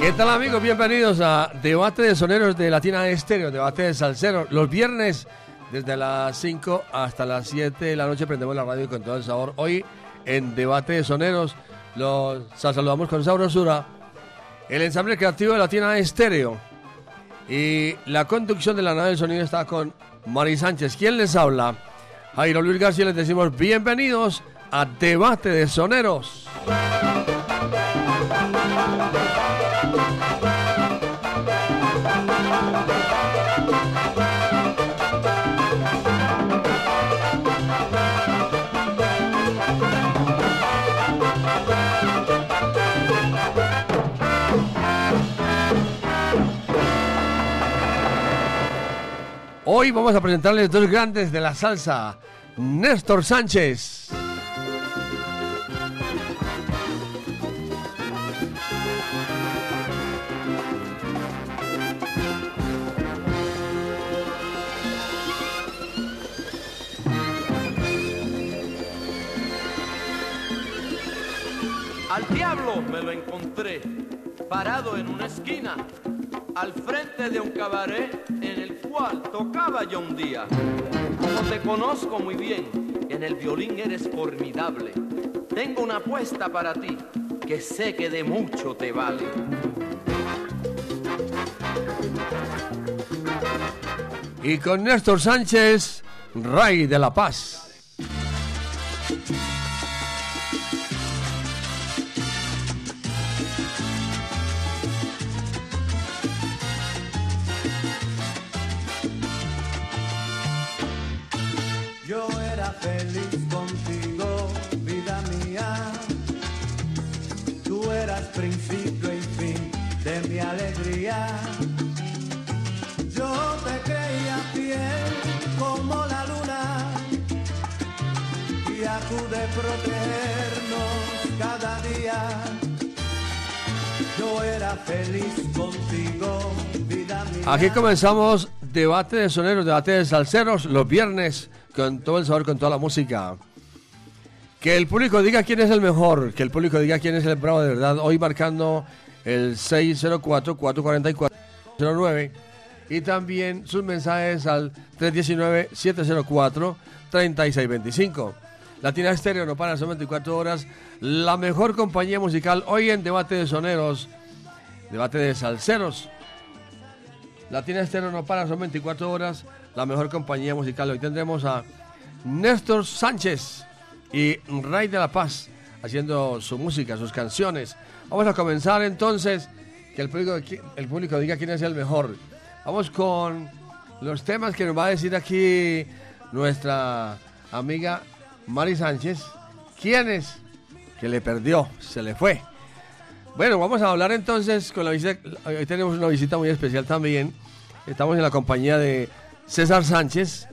¿Qué tal amigos? Bienvenidos a Debate de Soneros de Latina Estéreo, Debate de Salsero. Los viernes desde las 5 hasta las 7 de la noche prendemos la radio con todo el sabor. Hoy en Debate de Soneros los saludamos con sabrosura. El ensamble creativo de Latina Estéreo. Y la conducción de la nave del sonido está con Mari Sánchez. ¿Quién les habla? Jairo Luis García. Les decimos bienvenidos a Debate de Soneros. Hoy vamos a presentarles dos grandes de la salsa, Néstor Sánchez. Parado en una esquina al frente de un cabaret en el cual tocaba yo un día. Como te conozco muy bien, en el violín eres formidable. Tengo una apuesta para ti que sé que de mucho te vale. Y con Néstor Sánchez, Ray de la Paz. Yo te creía fiel como la luna y acude protegernos cada día. Yo era feliz contigo, vida mía. Aquí comenzamos debate de soneros, debate de salseros los viernes con todo el sabor, con toda la música. Que el público diga quién es el mejor, que el público diga quién es el bravo de verdad. Hoy marcando el 604-444-09 y también sus mensajes al 319-704-3625. Latina Estéreo no para, son 24 horas. La mejor compañía musical hoy en debate de soneros, debate de salseros. Latina Estéreo no para, son 24 horas, la mejor compañía musical. Hoy tendremos a Néstor Sánchez y Ray de la Paz haciendo su música, sus canciones. Vamos a comenzar entonces, que el público, el público diga quién es el mejor. Vamos con los temas que nos va a decir aquí nuestra amiga Mari Sánchez. ¿Quién es? Que le perdió, se le fue. Bueno, vamos a hablar entonces con la visita. Hoy tenemos una visita muy especial también. Estamos en la compañía de César Sánchez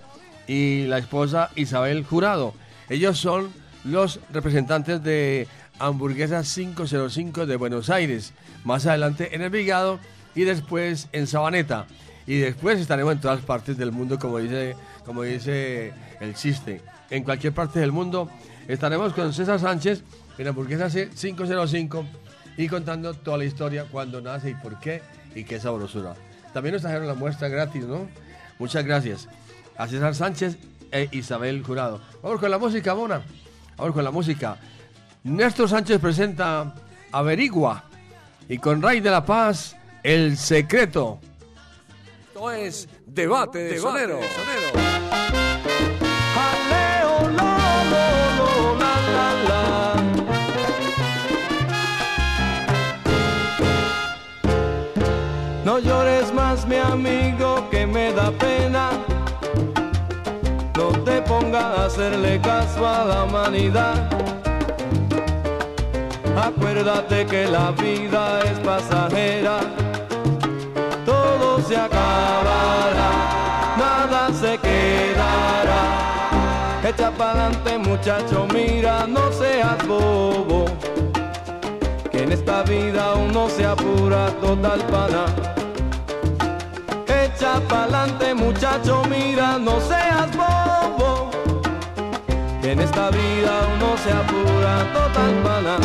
y la esposa Isabel Jurado. Ellos son los representantes de Hamburguesas 505 de Buenos Aires. Más adelante en Envigado y después en Sabaneta. Y después estaremos en todas partes del mundo, como dice, como dice el chiste. En cualquier parte del mundo estaremos con César Sánchez en Hamburguesas 505 y contando toda la historia, cuándo nace y por qué y qué sabrosura. También nos trajeron la muestra gratis, ¿no? Muchas gracias a César Sánchez e Isabel Jurado. Vamos con la música, Mona. Vamos con la música. Néstor Sánchez presenta Averigua y con Ray de la Paz, El Secreto. Esto es Debate de Sonero. No llores más, mi amigo, que me da pena. No te pongas a hacerle caso a la humanidad. Acuérdate que la vida es pasajera. Todo se acabará, nada se quedará. Echa pa'lante muchacho, mira, no seas bobo. Que en esta vida uno se apura total pana. Echa pa'lante muchacho, mira, no seas bobo. En esta vida uno se apura total pana.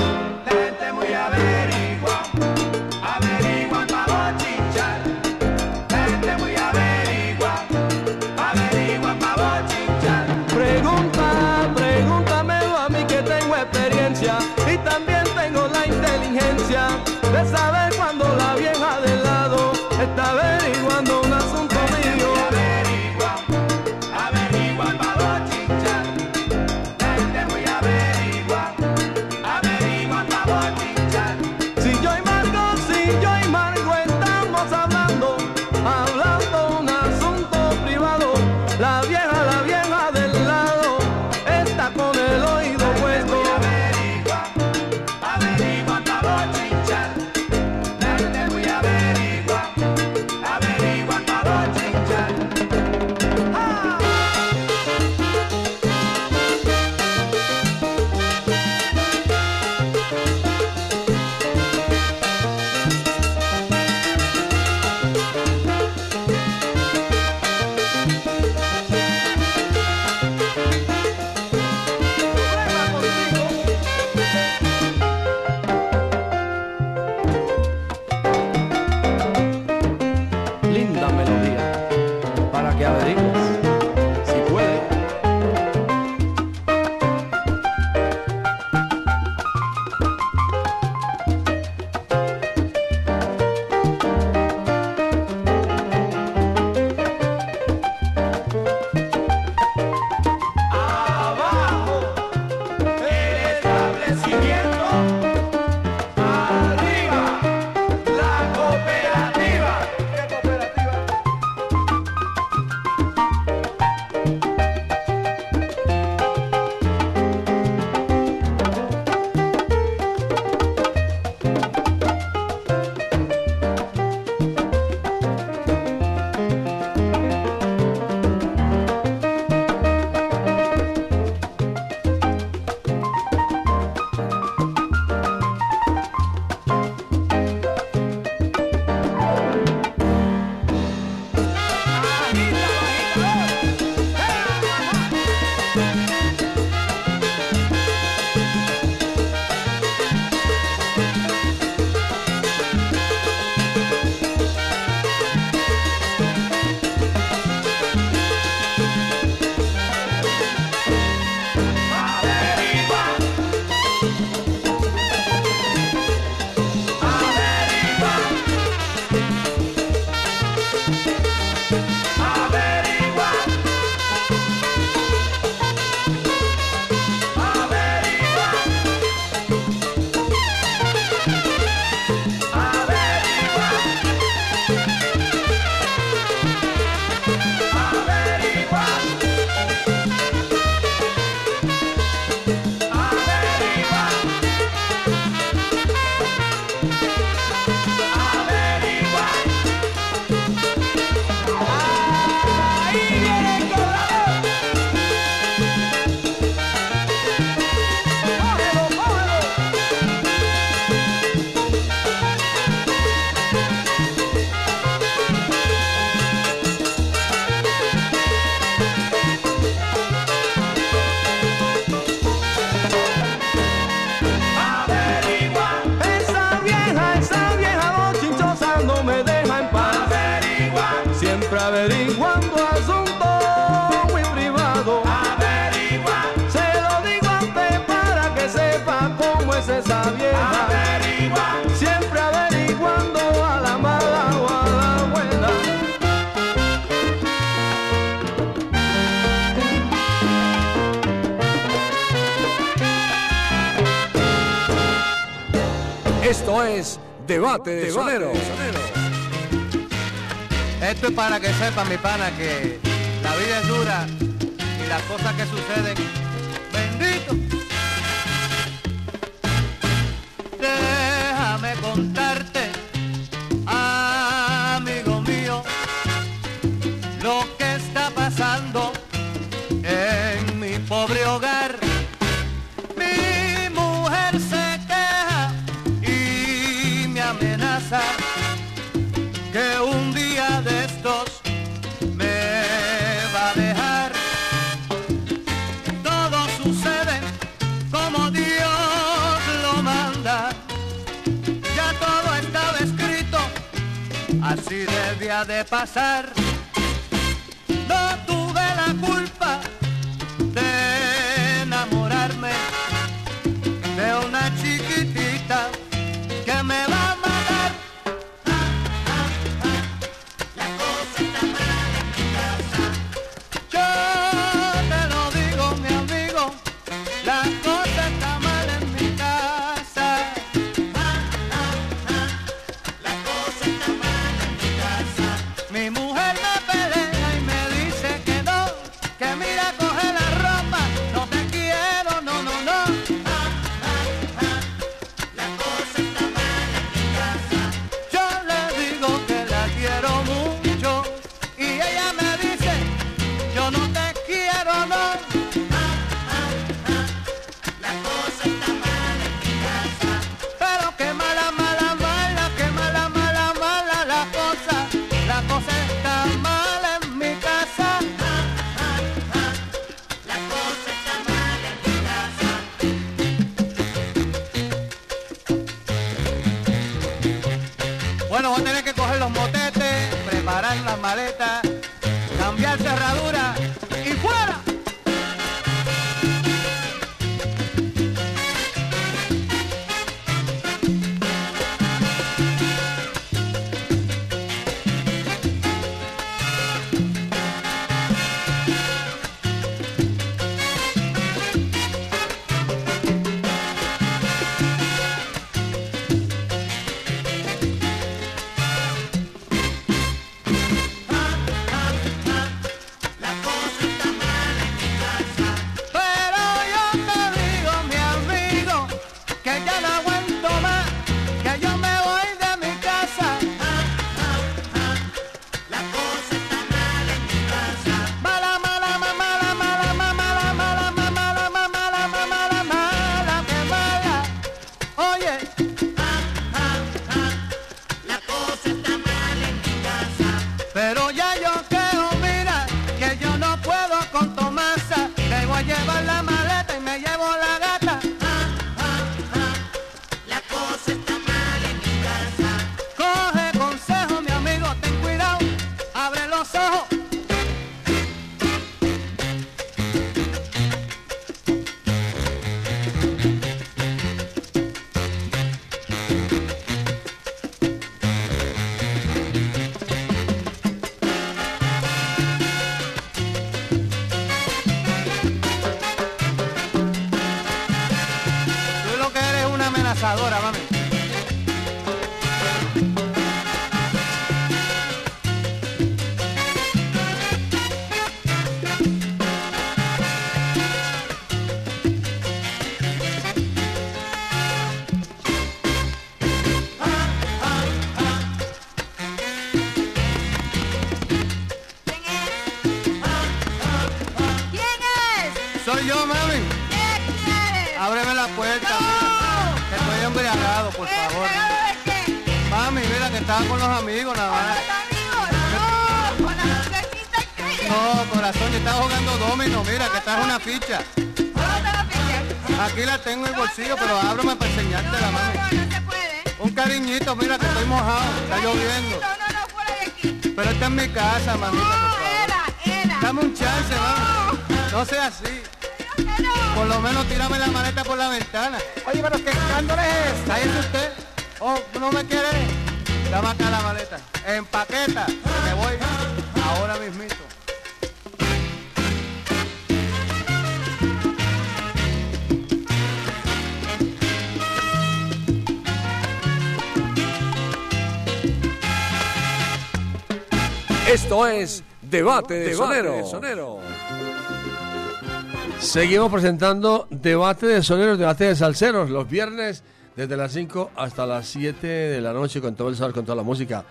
Debate, de sonero. Esto es para que sepa mi pana que la vida es dura y las cosas que suceden una ficha. Aquí la tengo en el bolsillo, pero ábrame para enseñarte la mano. No, se puede. Un cariñito, mira que estoy mojado, está lloviendo. Pero esta es mi casa, mamita. No. Dame un chance, mami. No sea así. Por lo menos tírame la maleta por la ventana. Oye, pero qué escándalo es esta. es usted. Oh, no me quiere. Dame acá la maleta. Empaqueta, me voy. Esto es Debate de Sonero. Seguimos presentando debate de soneros, debate de salseros, los viernes desde las 5 hasta las 7 de la noche con todo el sal, con toda la música.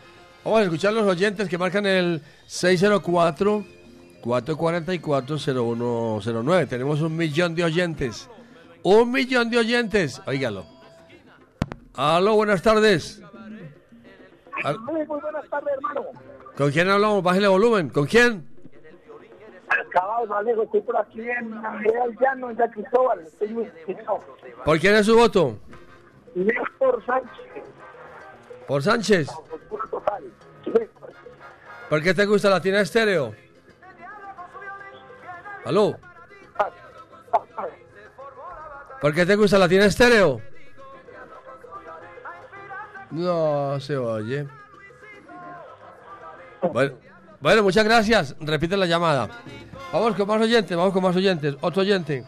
Vamos a escuchar los oyentes que marcan el 604-444-0109. Tenemos un millón de oyentes. Un millón de oyentes. Óigalo. Aló, buenas tardes. Al- Muy, muy buenas tardes, hermano. ¿Con quién hablamos? Bájale volumen. ¿Con quién? Acabado, Alejo, estoy por aquí en Real Llano, en San Cristóbal. Estoy muy excitado. ¿Por quién es su voto? Néstor Sánchez, ¿Por Sánchez? ¿Por qué te gusta Latina Estéreo? ¿Aló? ¿Por qué te gusta Latina Estéreo? No se oye. Bueno, bueno, muchas gracias. Repite la llamada. Vamos con más oyentes, vamos con más oyentes. Otro oyente.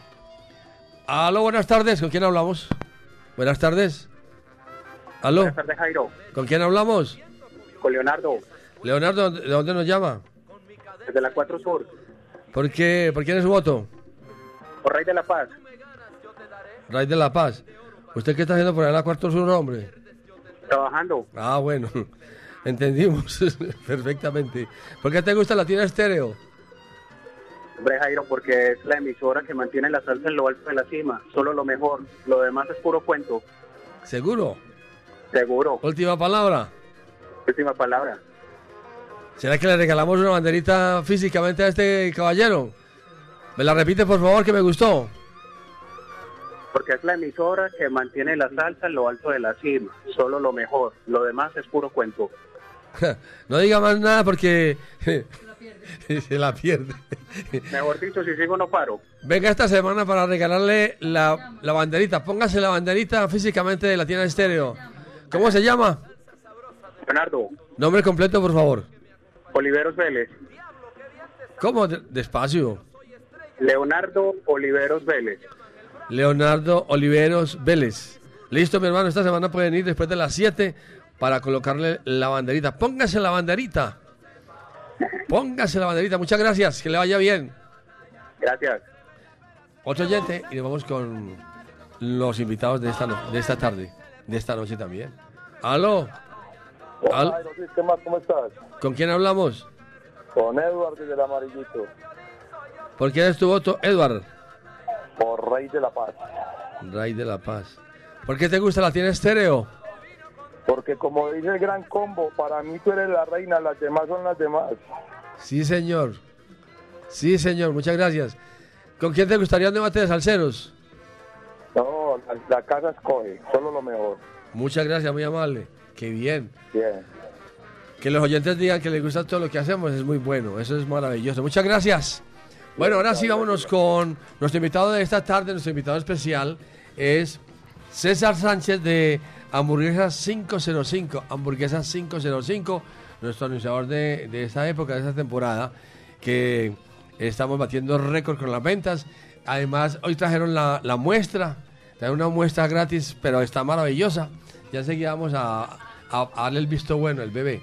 Aló, buenas tardes. ¿Con quién hablamos? Buenas tardes. Aló, Buenas tardes, Jairo. ¿con quién hablamos? Con Leonardo, Leonardo, ¿de dónde nos llama? desde la 4 Sur, ¿Por qué, ¿Por quién es su voto? por Rey de la Paz. Raíz de la Paz. ¿Usted qué está haciendo por allá en la cuarto sur, hombre? Trabajando. Ah, bueno. Entendimos perfectamente. ¿Por qué te gusta Latina Estéreo? Hombre, Jairo, porque es la emisora que mantiene la salsa en lo alto de la cima. Solo lo mejor. Lo demás es puro cuento. ¿Seguro? Seguro. Última palabra. Última palabra. ¿Será que le regalamos una banderita físicamente a este caballero? ¿Me la repite, por favor, que me gustó? Porque es la emisora que mantiene la salsa en lo alto de la cima. Solo lo mejor. Lo demás es puro cuento. no diga más nada porque se la pierde. Mejor dicho, si sigo no paro. Venga esta semana para regalarle la, la banderita. Póngase la banderita físicamente de Latina Estéreo. ¿Cómo se llama? Leonardo, Nombre completo, por favor. Oliveros Vélez. ¿Cómo? De- Despacio. Leonardo Oliveros Vélez. Leonardo Oliveros Vélez. Listo, mi hermano. Esta semana pueden ir después de las 7 para colocarle la banderita. Póngase la banderita. Póngase la banderita. Muchas gracias. Que le vaya bien. Gracias. Otro oyente y nos vamos con los invitados de esta, no- de esta tarde, de esta noche también. ¿Aló? Al- ¿Qué más? ¿Cómo estás? ¿Con quién hablamos? Con Edward del Amarillito, ¿Por quién es tu voto, Edward? por Rey de la Paz. Rey de la Paz. ¿Por qué te gusta la tiene estéreo? Porque como dice el gran combo, para mí tú eres la reina, las demás son las demás. Sí, señor. Sí, señor. Muchas gracias. ¿Con quién te gustaría un debate de salseros? No, la, la casa escoge, solo lo mejor. Muchas gracias, muy amable. Qué bien. Bien. Que los oyentes digan que les gusta todo lo que hacemos es muy bueno. Eso es maravilloso. Muchas gracias. Bueno, ahora sí vámonos con nuestro invitado de esta tarde. Nuestro invitado especial es César Sánchez de Hamburguesas 505. Hamburguesas 505, nuestro anunciador de, de esta época, de esta temporada, que estamos batiendo récord con las ventas. Además, hoy trajeron la, la muestra, trajeron una muestra gratis, pero está maravillosa. Ya enseguida vamos a, a- a darle el visto bueno, el bebé.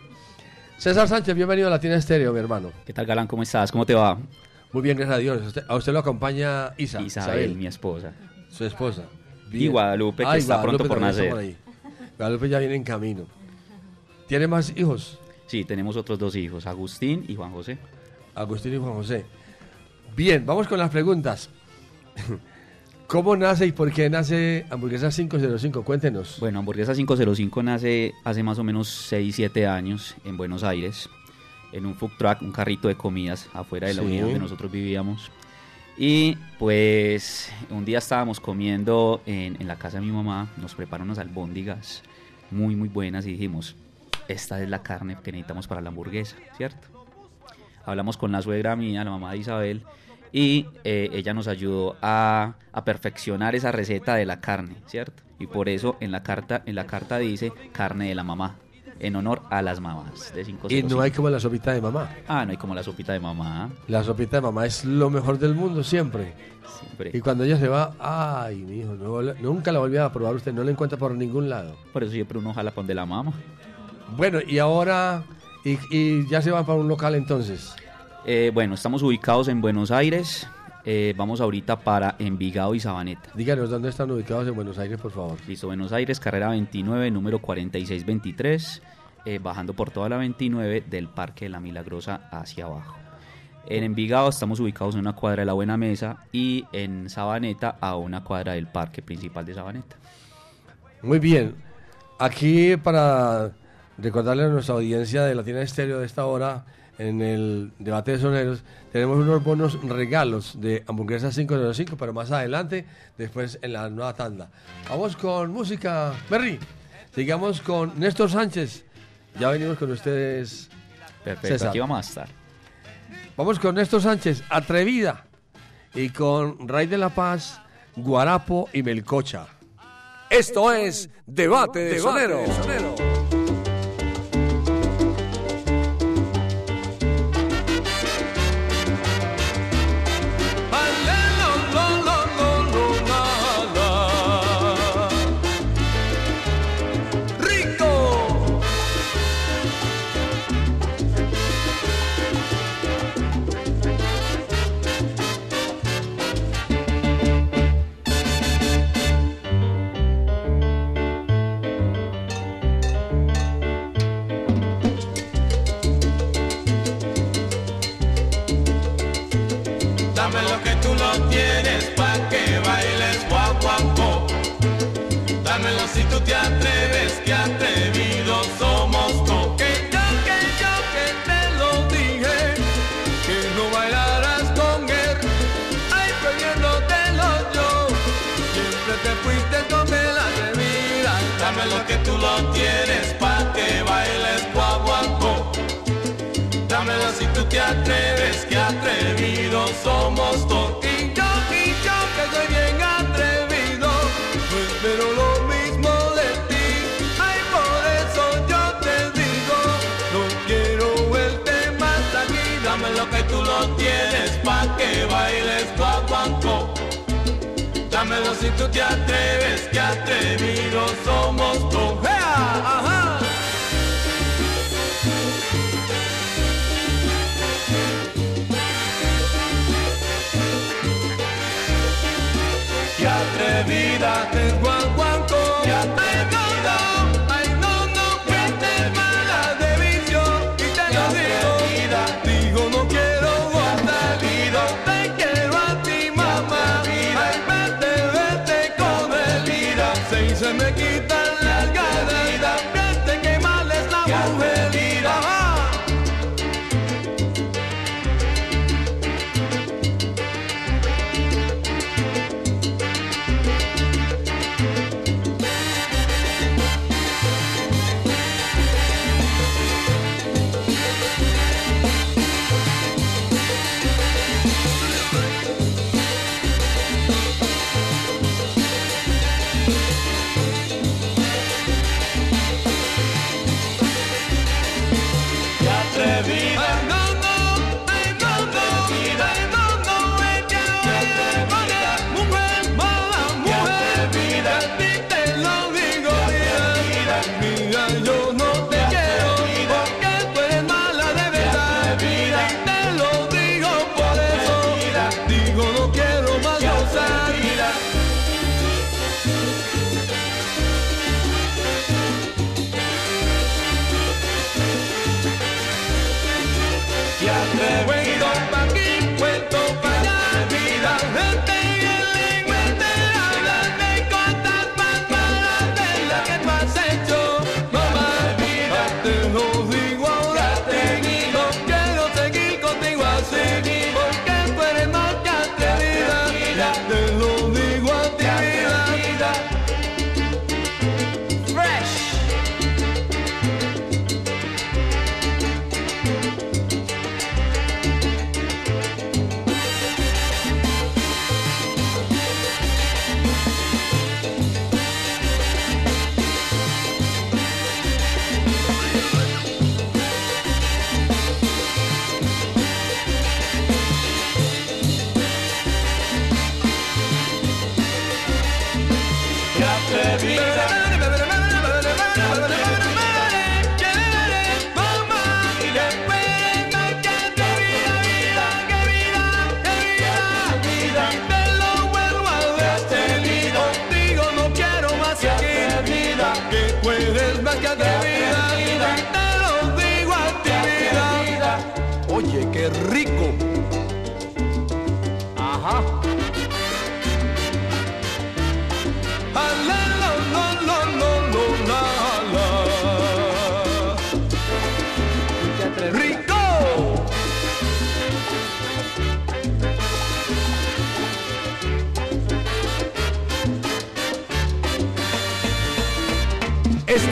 César Sánchez, bienvenido a Latina Estéreo, mi hermano. ¿Qué tal, Galán? ¿Cómo estás? ¿Cómo te va? Muy bien, gracias a Dios. A usted, a usted lo acompaña Isa, Isabel, mi esposa. su esposa. Y Guadalupe, que Ay, está pronto por nacer. por ahí. Guadalupe ya viene en camino. ¿Tiene más hijos? Sí, tenemos otros dos hijos, Agustín y Juan José. Agustín y Juan José. Bien, vamos con las preguntas. ¿Cómo nace y por qué nace Hamburguesa 505? Cuéntenos. Bueno, Hamburguesa 505 nace hace más o menos 6, 7 años en Buenos Aires, en un food truck, un carrito de comidas afuera de la Sí. unidad donde nosotros vivíamos. Y pues un día estábamos comiendo en, en la casa de mi mamá, nos preparó unas albóndigas muy, muy buenas y dijimos, esta es la carne que necesitamos para la hamburguesa, ¿cierto? Hablamos con la suegra mía, la mamá de Isabel, y eh, ella nos ayudó a, a perfeccionar esa receta de la carne, ¿cierto? Y por eso en la carta, en la carta dice carne de la mamá, en honor a las mamás de Y 505. no hay como la sopita de mamá. Ah, no hay como la sopita de mamá. La sopita de mamá es lo mejor del mundo siempre. Siempre. Y cuando ella se va, ay, mi hijo, no, nunca la volví a probar usted, no la encuentra por ningún lado. Por eso siempre uno jala pon de la mamá. Bueno, y ahora Y, y ya se van para un local entonces. Eh, bueno, estamos ubicados en Buenos Aires. Eh, vamos ahorita para Envigado y Sabaneta. Díganos dónde están ubicados en Buenos Aires, por favor. Listo, Buenos Aires, carrera 29, número 4623, eh, bajando por toda la 29 del Parque de la Milagrosa hacia abajo. En Envigado estamos ubicados en una cuadra de la Buena Mesa y en Sabaneta a una cuadra del Parque Principal de Sabaneta. Muy bien. Aquí para recordarle a nuestra audiencia de Latina Estéreo de esta hora, en el debate de soneros, tenemos unos buenos regalos de hamburguesas 505, pero más adelante, después en la nueva tanda. Vamos con música, Berry. Sigamos con Néstor Sánchez. Ya venimos con ustedes. Perfecto, César. aquí vamos a estar. Vamos con Néstor Sánchez, Atrevida. Y con Ray de la Paz, Guarapo y Melcocha. Esto es Debate de Sonero. Rico. Tienes pa' que bailes guaguancó. Dámelo si tú te atreves, que atrevidos somos todos. Yo, yo, que soy bien atrevido, no espero lo mismo de ti. Ay, por eso yo te digo, no quiero verte más aquí. Dame lo que tú no tienes pa' que bailes guaguancó. Dámelo si tú te atreves, que atrevidos somos todos.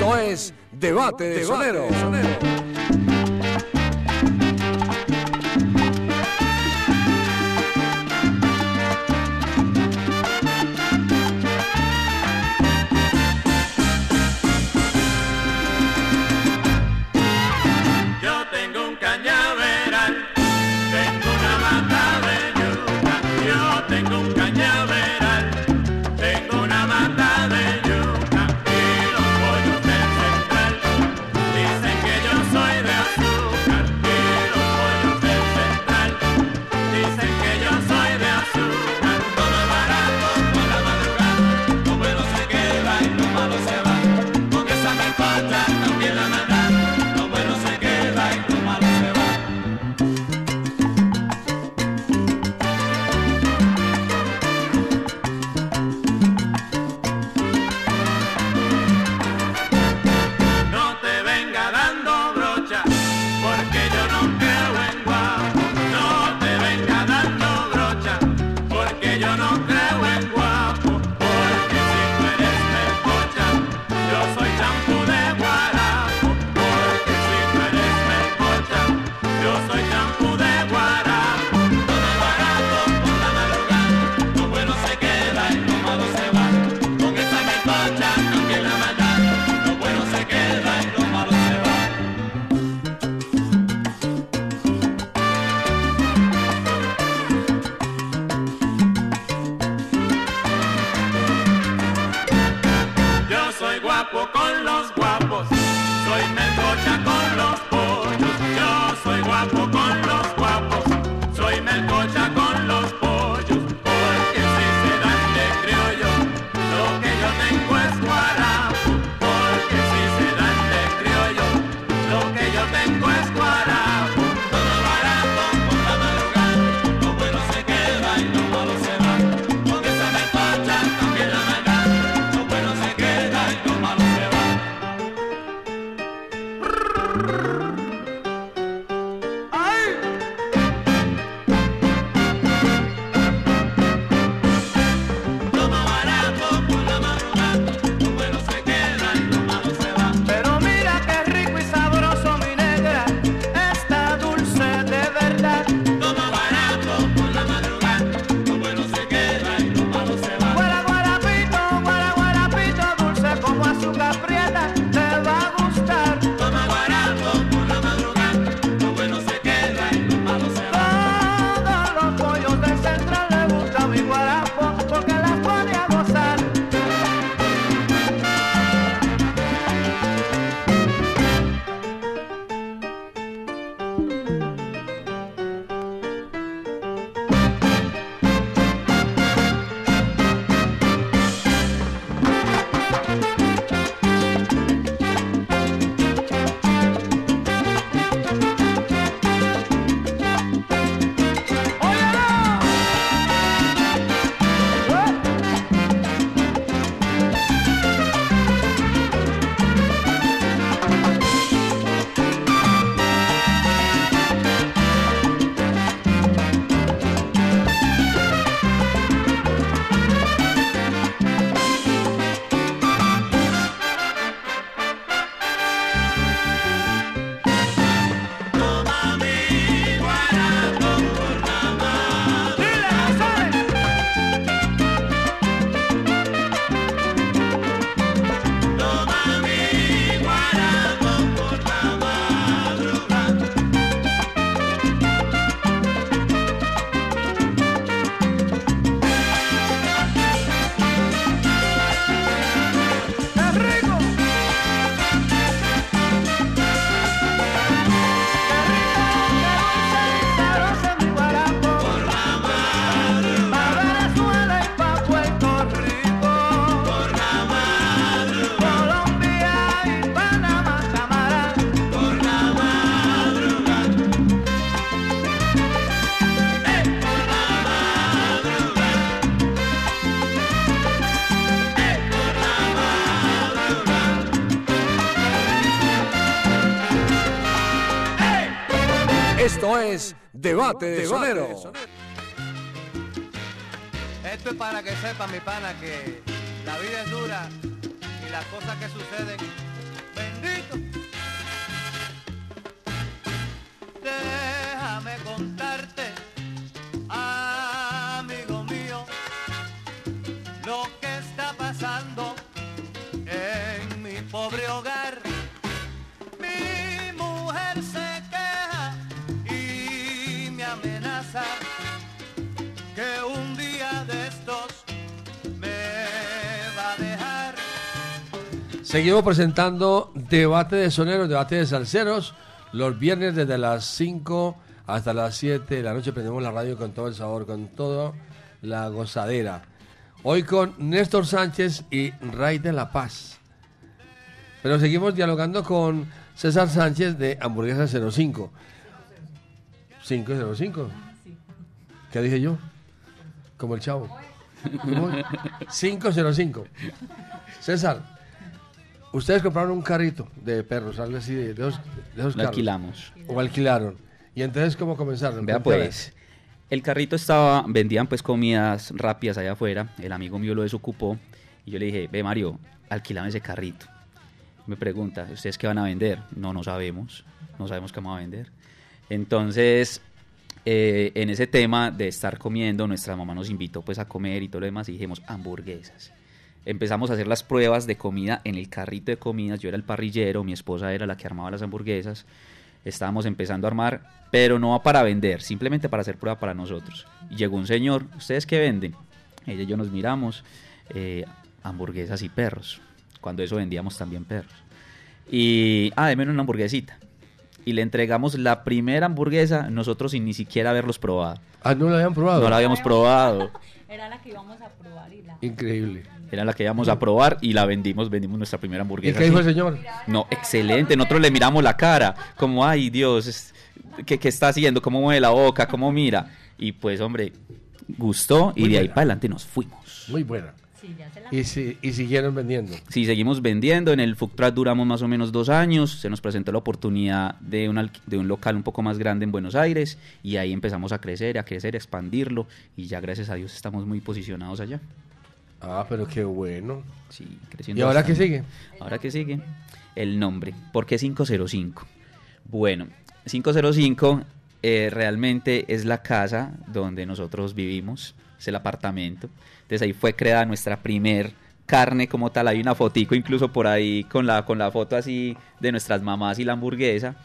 Esto es Debate de Sonero. Debate de Sonero. Esto es para que sepa mi pana que la vida es dura Seguimos presentando debate de soneros, debate de salseros. Los viernes desde las 5 hasta las 7 de la noche prendemos la radio con todo el sabor, con toda la gozadera. Hoy con Néstor Sánchez y Ray de la Paz. Pero seguimos dialogando con César Sánchez de Hamburguesa 05. 505. ¿Qué dije yo? Como el chavo. ¿Cómo? 505. César, ustedes compraron un carrito de perros, algo así, de, esos, de Lo carros. alquilamos. O alquilaron. ¿Y entonces cómo comenzaron? Vea pues, el carrito estaba, vendían pues comidas rápidas allá afuera, el amigo mío lo desocupó y yo le dije, ve Mario, alquilame ese carrito. Me pregunta, ¿ustedes qué van a vender? No, no sabemos, no sabemos qué vamos a vender. Entonces, eh, en ese tema de estar comiendo, nuestra mamá nos invitó pues a comer y todo lo demás y dijimos hamburguesas. Empezamos a hacer las pruebas de comida en el carrito de comidas, yo era el parrillero, mi esposa era la que armaba las hamburguesas estábamos empezando a armar, pero no para vender, simplemente para hacer prueba para nosotros. Y llegó un señor, ¿ustedes qué venden? Ella y yo nos miramos, eh, hamburguesas y perros, cuando eso vendíamos también perros. Y, ah, deme una hamburguesita. Y le entregamos la primera hamburguesa, nosotros sin ni siquiera haberlos probado. Ah, no la habían probado. No la habíamos probado. Era la que íbamos a probar y la... Increíble. Era la que íbamos a probar y la vendimos, vendimos nuestra primera hamburguesa. ¿Y qué dijo el señor? No, excelente. Nosotros le miramos la cara, como, ay Dios, ¿qué, qué está haciendo? ¿Cómo mueve la boca? ¿Cómo mira? Y pues, hombre, gustó y Muy de ahí para adelante nos fuimos. Muy buena. Sí, ya se la... Y, si- y siguieron vendiendo. Sí, seguimos vendiendo. En el Food Truck duramos más o menos dos años. Se nos presentó la oportunidad de un, de un local un poco más grande en Buenos Aires y ahí empezamos a crecer, a crecer, a expandirlo y ya gracias a Dios estamos muy posicionados allá. Ah, pero qué bueno. Sí, creciendo. ¿Y ahora qué bastante. sigue? Ahora qué sigue. El nombre. ¿Por qué 505? Bueno, 505 eh, realmente es la casa donde nosotros vivimos, es el apartamento. Entonces ahí fue creada nuestra primer carne como tal. Hay una fotico incluso por ahí con la, con la foto así de nuestras mamás y la hamburguesa.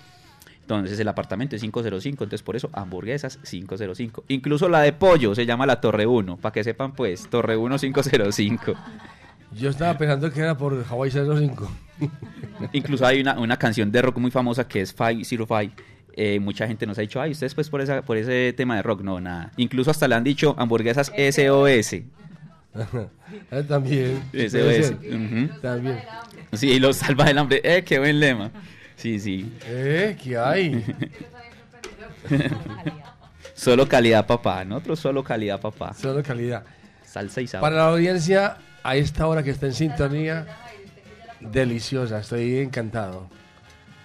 Entonces el apartamento es 505, entonces por eso hamburguesas 505. Incluso la de pollo se llama la Torre 1, para que sepan pues, Torre 1 505. Yo estaba pensando que era por Hawaii 05. Incluso hay una, una canción de rock muy famosa que es 505. Eh, mucha gente nos ha dicho, ay, ustedes pues por, esa, por ese tema de rock, no, nada. Incluso hasta le han dicho hamburguesas SOS. Ah, También. SOS. También. Sí, los salva del hambre. Eh, qué buen lema. Sí, sí. Eh, ¿qué hay? Solo calidad papá. Nosotros solo calidad papá. Solo calidad. Salsa y sabor. Para la audiencia, a esta hora que está en sintonía, deliciosa, estoy encantado.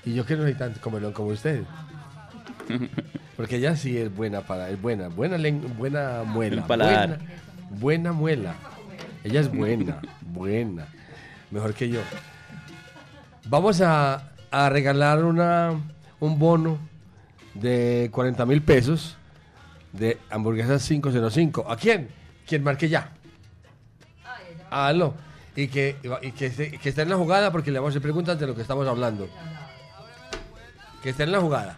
Y yo que no soy tanto comelón como usted. Porque ella sí es buena para, es buena, buena, buena muela. Buena, buena muela. Ella es buena, buena. Mejor que yo. Vamos a, a regalar una, un bono de 40 mil pesos de hamburguesas 505. ¿A quién? ¿Quién marque ya? Aló. Y que, y que, esté, que esté en la jugada porque le vamos a hacer preguntas de lo que estamos hablando. Que esté en la jugada.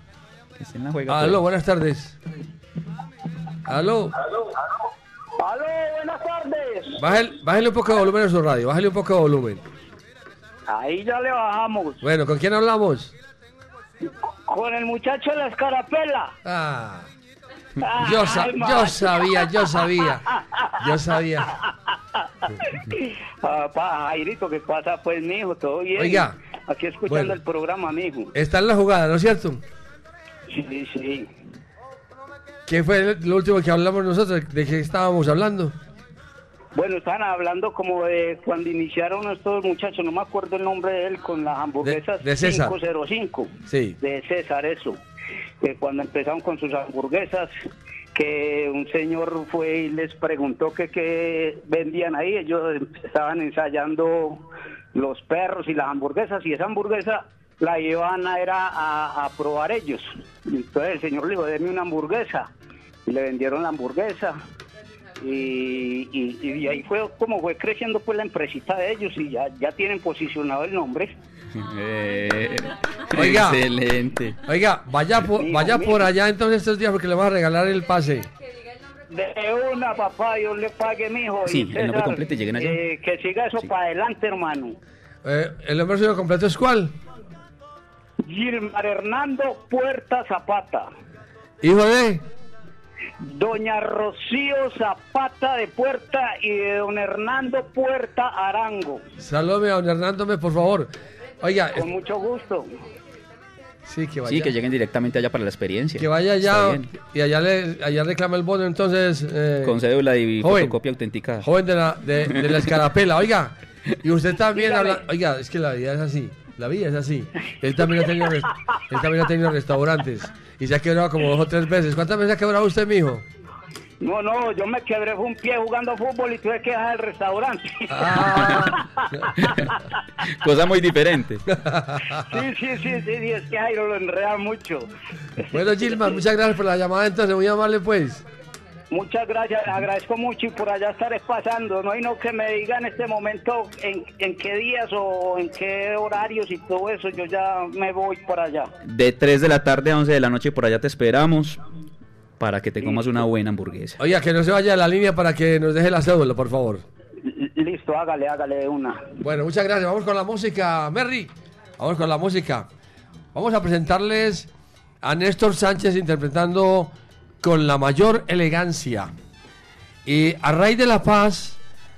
Que esté en la juega, Aló, buenas tardes. Aló. Aló, buenas tardes. Bájale, bájale un poco de volumen a su radio, bájale un poco de volumen. Ahí ya le bajamos. Bueno, ¿con quién hablamos? Con el muchacho de la escarapela. Ah, yo, sa- yo sabía, yo sabía, yo sabía. Ah, pa, Jairito, ¿qué pasa pues, mijo? ¿Todo bien? Oiga. Aquí escuchando Bueno. el programa, mijo. Está en la jugada, ¿no es cierto? Sí, sí. ¿Qué fue lo último que hablamos nosotros? ¿De qué estábamos hablando? Bueno, estaban hablando como de cuando iniciaron estos muchachos, no me acuerdo el nombre de él, con las hamburguesas de César. 505. Sí. De César, eso. que cuando empezaron con sus hamburguesas, que un señor fue y les preguntó que qué vendían ahí, ellos estaban ensayando los perros y las hamburguesas y esa hamburguesa la iban a, era a, a probar ellos. Entonces el señor le dijo, deme una hamburguesa y le vendieron la hamburguesa y, y, y ahí fue como fue creciendo pues la empresita de ellos y ya, ya tienen posicionado el nombre. Eh, Oiga. Excelente. Oiga, vaya por, vaya por allá entonces estos días porque le vamos a regalar el pase. De una, papá, yo le pague, mijo. Sí, Y el nombre completo y lleguen allá. eh, que siga eso para adelante, hermano. Eh, ¿El nombre suyo completo es cuál? Gilmar Hernando Puerta Zapata. Hijo de... Doña Rocío Zapata de Puerta y de don Hernando Puerta Arango. Saludame a don Hernándome, por favor. Oiga, Con mucho gusto. sí, que vaya. Sí, que lleguen directamente allá para la experiencia. Que vaya allá y allá, le, allá reclama el bono, entonces... eh, Con cédula y joven. fotocopia autenticada. Joven de la, de, de la escarapela, oiga. Y usted también Dígame. habla... Oiga, es que la vida es así. La vida es así. Él también ha tenido, él también ha tenido restaurantes. Y se ha quebrado como dos o tres veces. ¿Cuántas veces ha quebrado usted, mijo? No, no, yo me quebré un pie jugando fútbol y tuve que dejar el restaurante. Cosa muy diferente. sí, sí, sí, sí, sí, es que Jairo lo enreda mucho. Bueno, Gilman, muchas gracias por la llamada. Entonces, muy amable, pues. Muchas gracias, le agradezco mucho y por allá estaré pasando, ¿no? Y no que me diga en este momento en, en qué días o en qué horarios y todo eso, yo ya me voy por allá. De 3 de la tarde a 11 de la noche por allá te esperamos para que te comas una buena hamburguesa. Oiga, que no se vaya de la línea para que nos deje la cédula, por favor. Listo, hágale, hágale una. Bueno, muchas gracias. Vamos con la música, Merry. Vamos con la música. Vamos a presentarles a Néstor Sánchez interpretando con la mayor elegancia. Y a Ray de la Paz,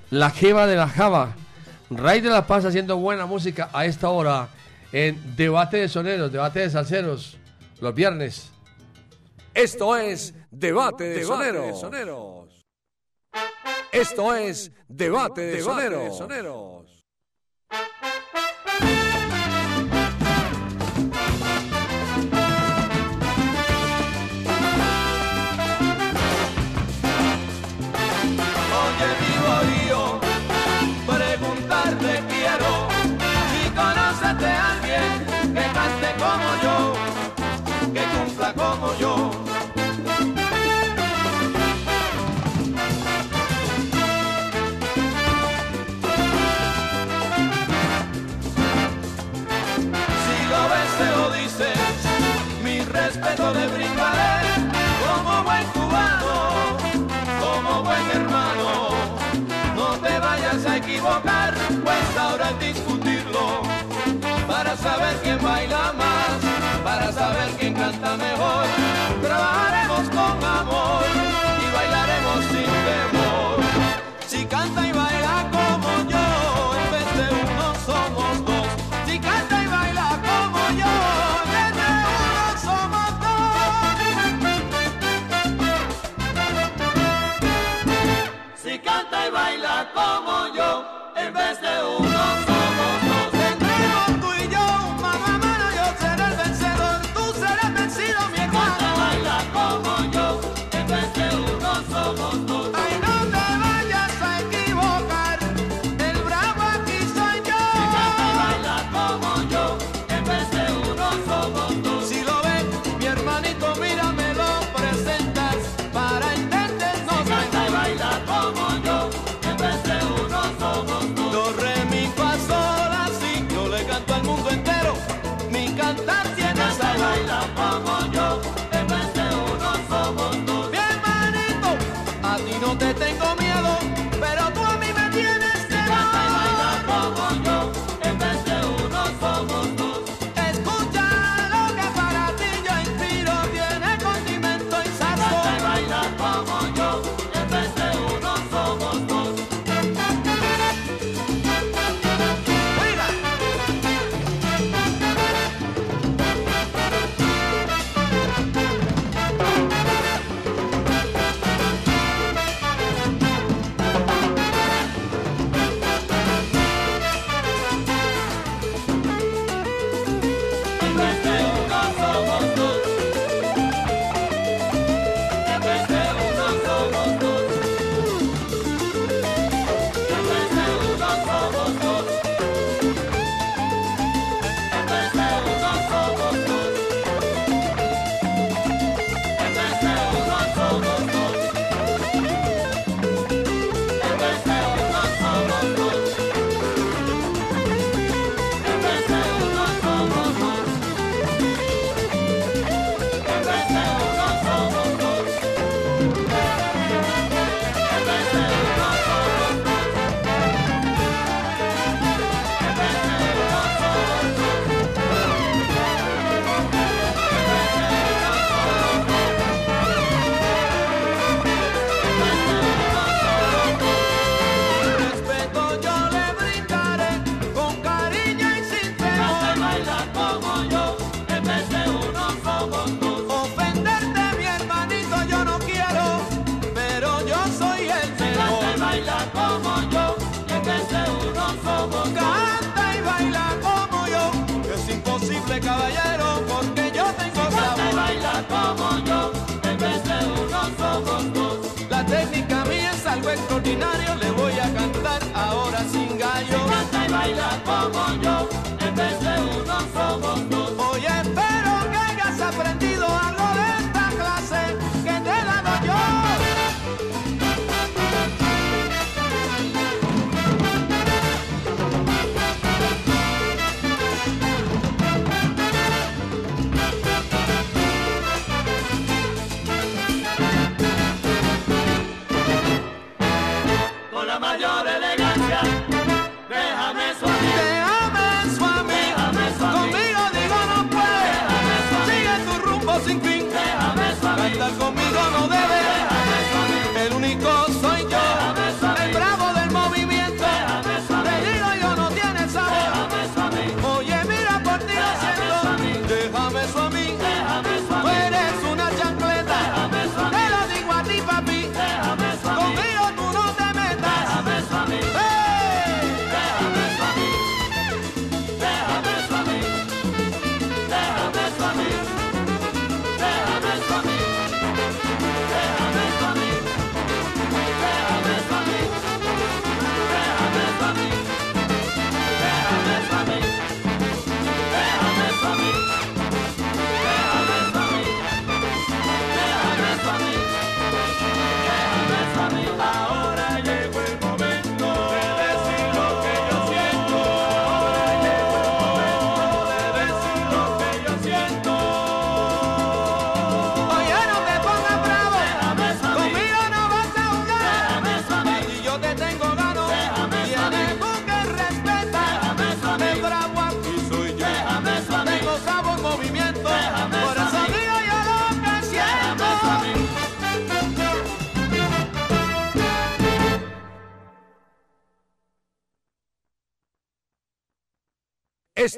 la jeva de la java. Ray de la Paz haciendo buena música a esta hora en Debate de Soneros, Debate de Salseros, los viernes. Esto es Debate de Soneros. Esto es Debate de Soneros. Oye, saber quién baila más, para saber quién canta mejor, le voy a cantar ahora sin gallo. Canta y baila como yo.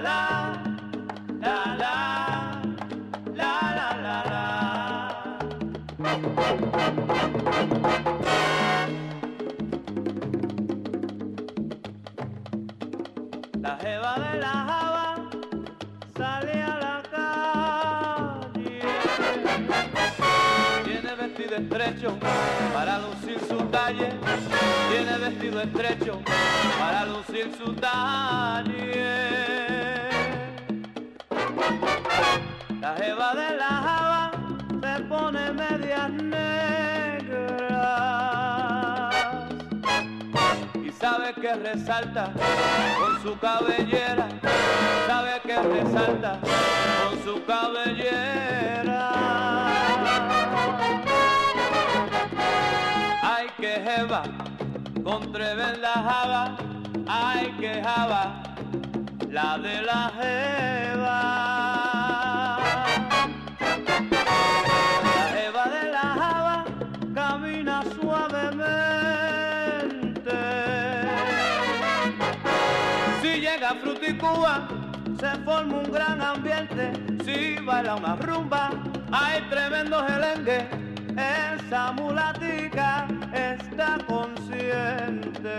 la, la, la, la, la, la, la. La jeva de la java sale a la calle. Tiene vestido estrecho para lucir su talle. Tiene vestido estrecho para lucir su talle. La jeva de la java se pone medias negras y sabe que resalta con su cabellera, sabe que resalta con su cabellera. Ay, que jeva, con tremenda java, ay, que java, la de la jeva. Se forma un gran ambiente, si baila una rumba, hay tremendo gelengue, esa mulatica está consciente.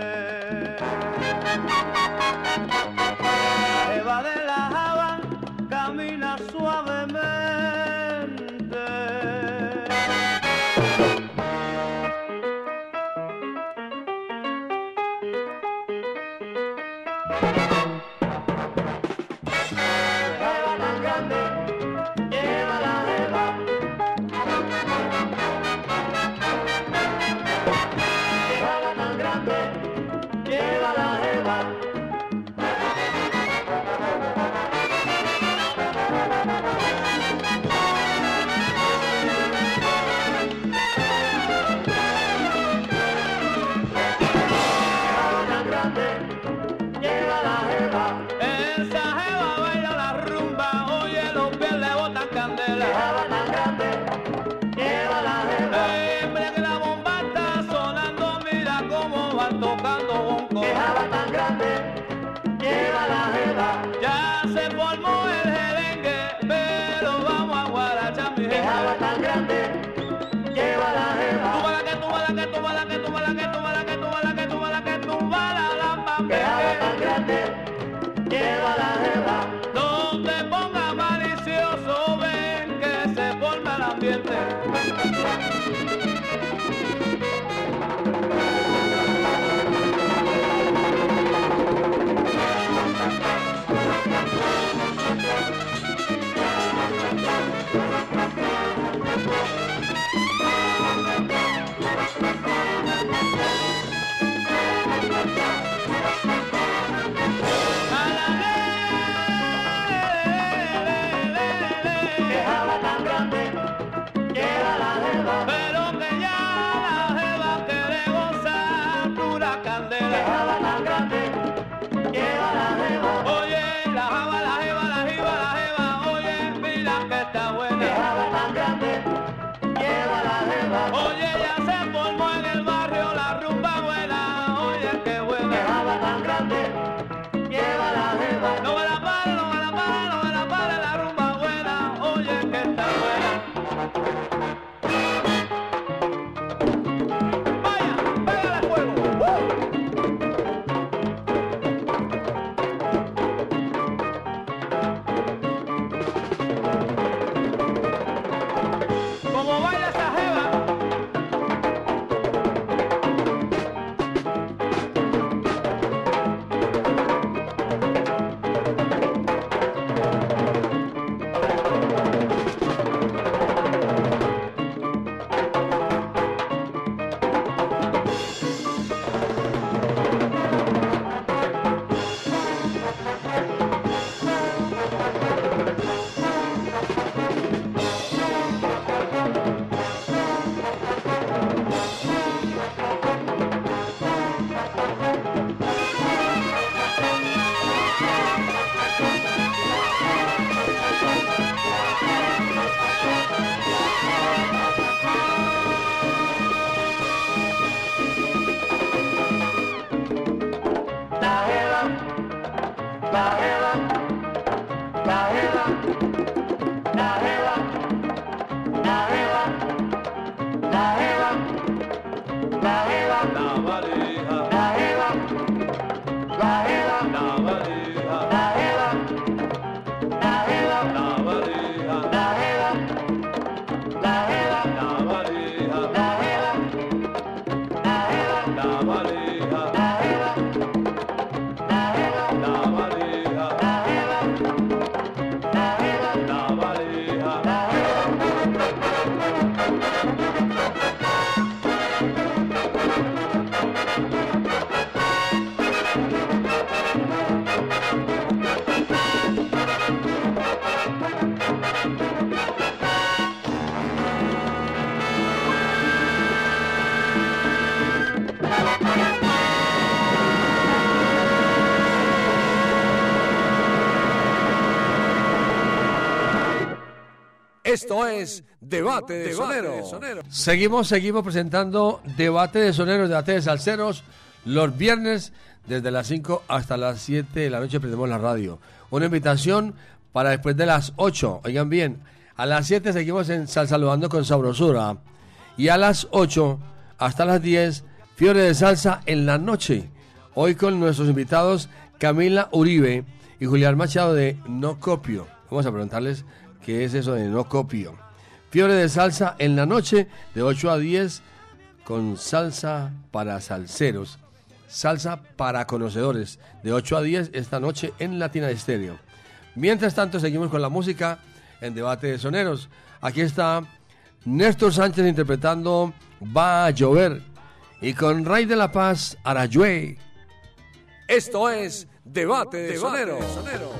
Esto es Debate de Sonero. Seguimos, seguimos presentando Debate de Soneros, Debate de Salseros, los viernes desde las 5 hasta las 7 de la noche prendemos la radio. Una invitación para después de las 8, oigan bien, a las 7 seguimos en Sal Saludando con Sabrosura y a las 8 hasta las 10, Fiebre de Salsa en la noche. Hoy con nuestros invitados Camila Uribe y Julián Machado de No Copio. Vamos a preguntarles qué es eso de No Copio. Fiebre de salsa en la noche de 8 a 10 con salsa para salseros. Salsa para conocedores de 8 a 10 esta noche en Latina Estéreo. Mientras tanto seguimos con la música en Debate de Soneros. Aquí está Néstor Sánchez interpretando Va a llover y con Ray de la Paz Arayue. Esto es Debate de Sonero. Va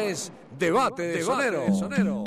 es Debate de Soneros. Península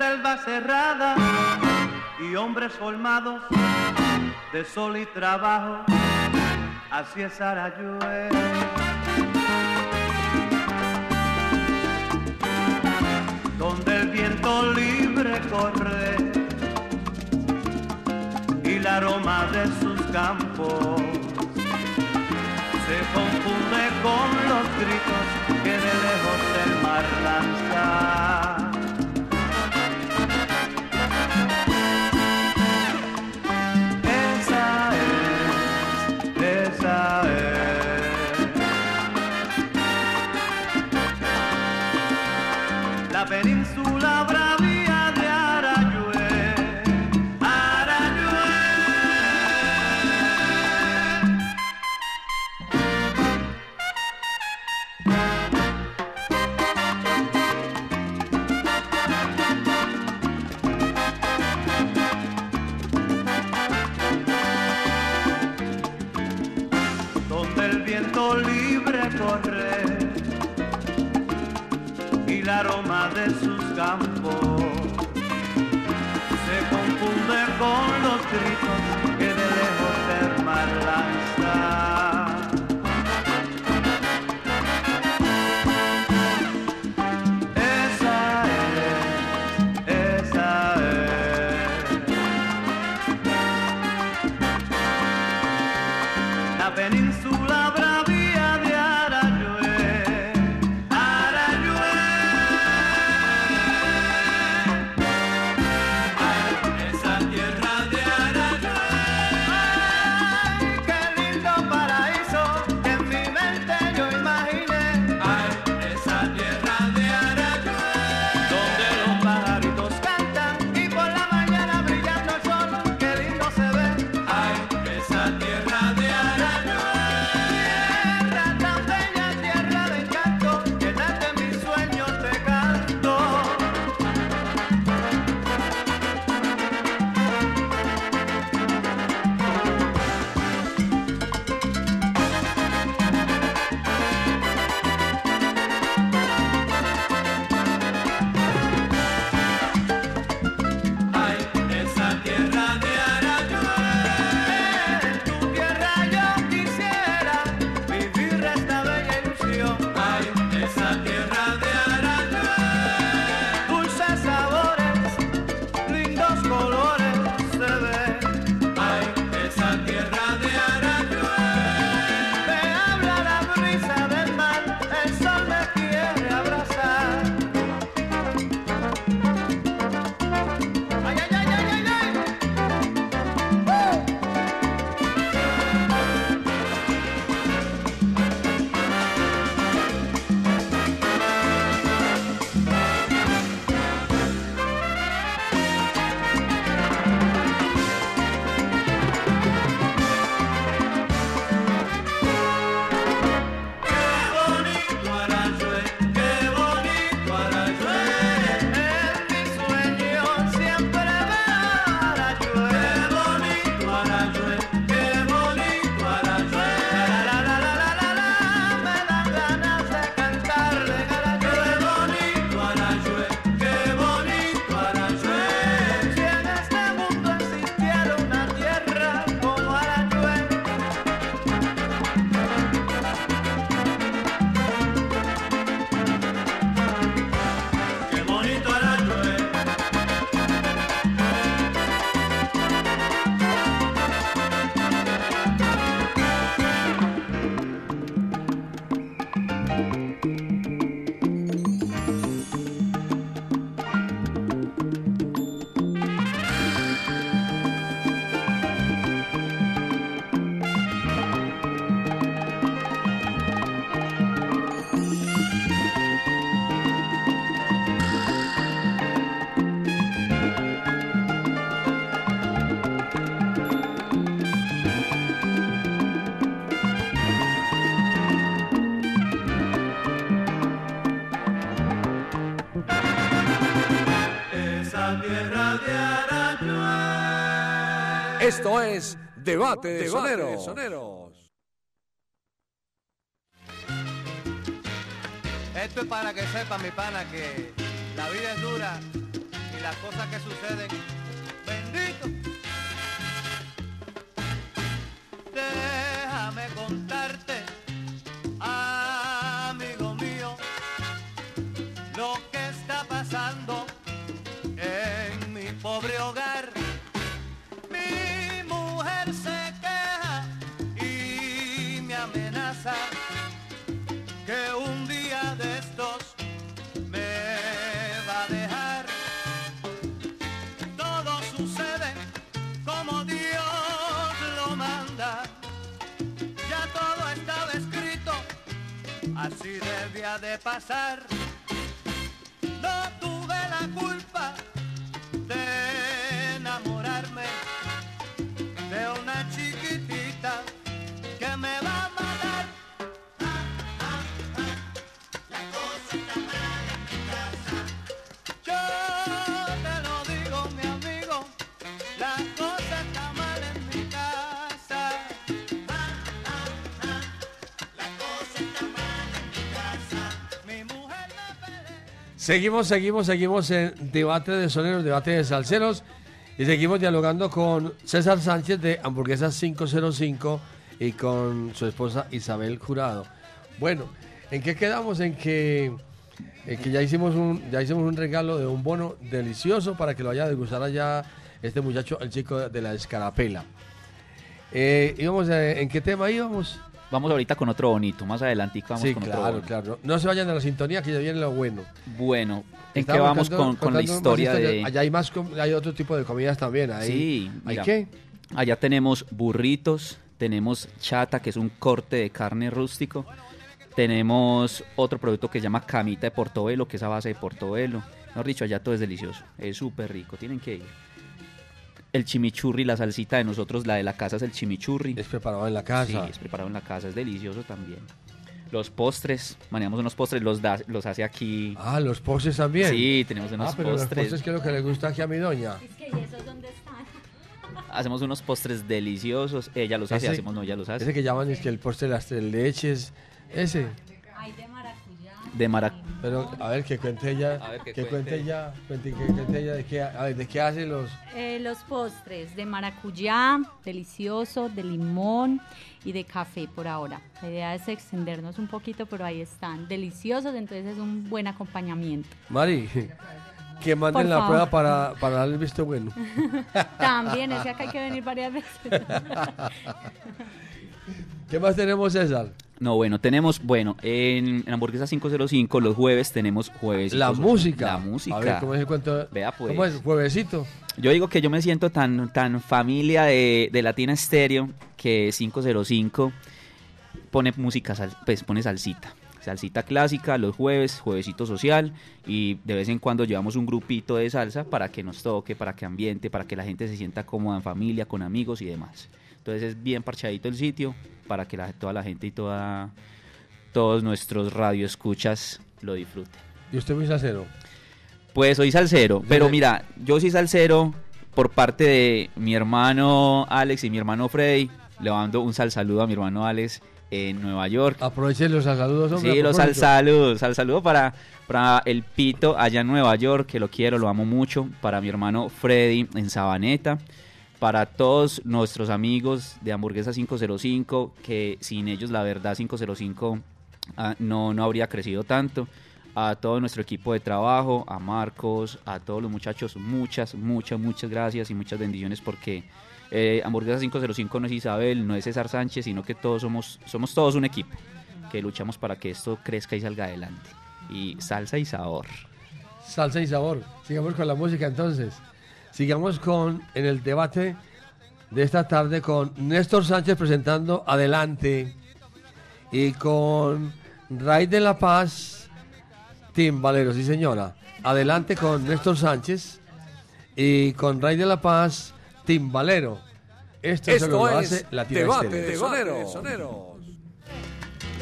selva cerrada y hombres formados de sol y trabajo. Así es Arayue. Donde el viento libre corre y el aroma de sus campos se confunde con los gritos que de lejos el mar lanza. Esto es Debate de Soneros. Esto es para que sepa mi pana que la vida es dura Seguimos, seguimos, seguimos en debate de soneros, debate de salseros y seguimos dialogando con César Sánchez de Hamburguesas 505 y con su esposa Isabel Jurado. Bueno, ¿en qué quedamos? En que, ya, hicimos un, ya hicimos un regalo de un bono delicioso para que lo vaya a degustar allá este muchacho, el chico de la escarapela. Eh, íbamos, eh, ¿En qué tema íbamos? Vamos ahorita con otro bonito, más adelante vamos sí, con otro claro, bonito. claro. No se vayan de la sintonía, que ya viene lo bueno. Bueno, ¿en qué vamos contando- con, con la historia de...? Allá hay más, hay otro tipo de comidas también. Ahí, Sí, ¿Hay mira, qué? Allá tenemos burritos, tenemos chata, que es un corte de carne rústico. Tenemos otro producto que se llama camita de portobelo, que es a base de portobelo. Mejor dicho, allá todo es delicioso, es súper rico, tienen que ir. El chimichurri, la salsita de nosotros, la de la casa es el chimichurri. Es preparado en la casa. Sí, es preparado en la casa, es delicioso también. Los postres, manejamos unos postres, los, da- los hace aquí. Ah, los postres también. Sí, tenemos unos Ah, pero los postres. postres que es lo que le gusta aquí a mi doña. Es que, ¿y esos dónde están? Hacemos unos postres deliciosos. Ella los hace, Ese- hacemos no, ella los hace. Ese que llaman es que el postre de las tres leches. Ese. De maracuyá. De marac Pero a ver, que cuente ella. A ver, que que cuente. cuente ella. cuente- que cuente ella de qué, a ver, de qué hace los. Eh, los postres de maracuyá, delicioso, de limón y de café por ahora. La idea es extendernos un poquito, pero ahí están. Deliciosos, entonces es un buen acompañamiento. Mari, que manden Por la favor. prueba para, para darle el visto bueno. También, es que acá hay que venir varias veces. ¿Qué más tenemos, César? No, bueno, tenemos, bueno, en, en Hamburguesa 505 los jueves tenemos jueves. La música. La música. A ver, ¿cómo es el cuento? Vea pues. ¿Cómo es? ¿Juevesito? Yo digo que yo me siento tan, tan familia de, de Latina Stereo que 505 pone música, sal- pues pone salsita. Salsita clásica los jueves, juevesito social y de vez en cuando llevamos un grupito de salsa para que nos toque, para que ambiente, para que la gente se sienta cómoda en familia, con amigos y demás. Entonces es bien parchadito el sitio para que la- toda la gente y toda, todos nuestros radioescuchas lo disfruten. ¿Y usted muy salsero? Pues soy salsero, pero mira, yo soy salsero por parte de mi hermano Alex y mi hermano Freddy. Le mando un sal saludo a mi hermano Alex en Nueva York. Aprovechen los saludos, hombre. Sí, los sal saludos, sal saludo para, para el Pito allá en Nueva York, que lo quiero, lo amo mucho. Para mi hermano Freddy en Sabaneta. Para todos nuestros amigos de Hamburguesa 505, que sin ellos la verdad 505 ah, no, no habría crecido tanto. A todo nuestro equipo de trabajo, a Marcos, a todos los muchachos, muchas, muchas, muchas gracias y muchas bendiciones porque eh, Hamburguesa 505 no es Isabel, no es César Sánchez, sino que todos somos, somos todos un equipo que luchamos para que esto crezca y salga adelante. Y salsa y sabor. Salsa y sabor. Sigamos con la música entonces. Sigamos con en el debate de esta tarde con Néstor Sánchez presentando Adelante y con Ray de la Paz, Tim Valero, sí señora. Adelante con Néstor Sánchez y con Ray de la Paz, Tim Valero. Esto, Esto solo lo es hace Latina Debate de Soneros. Soneros.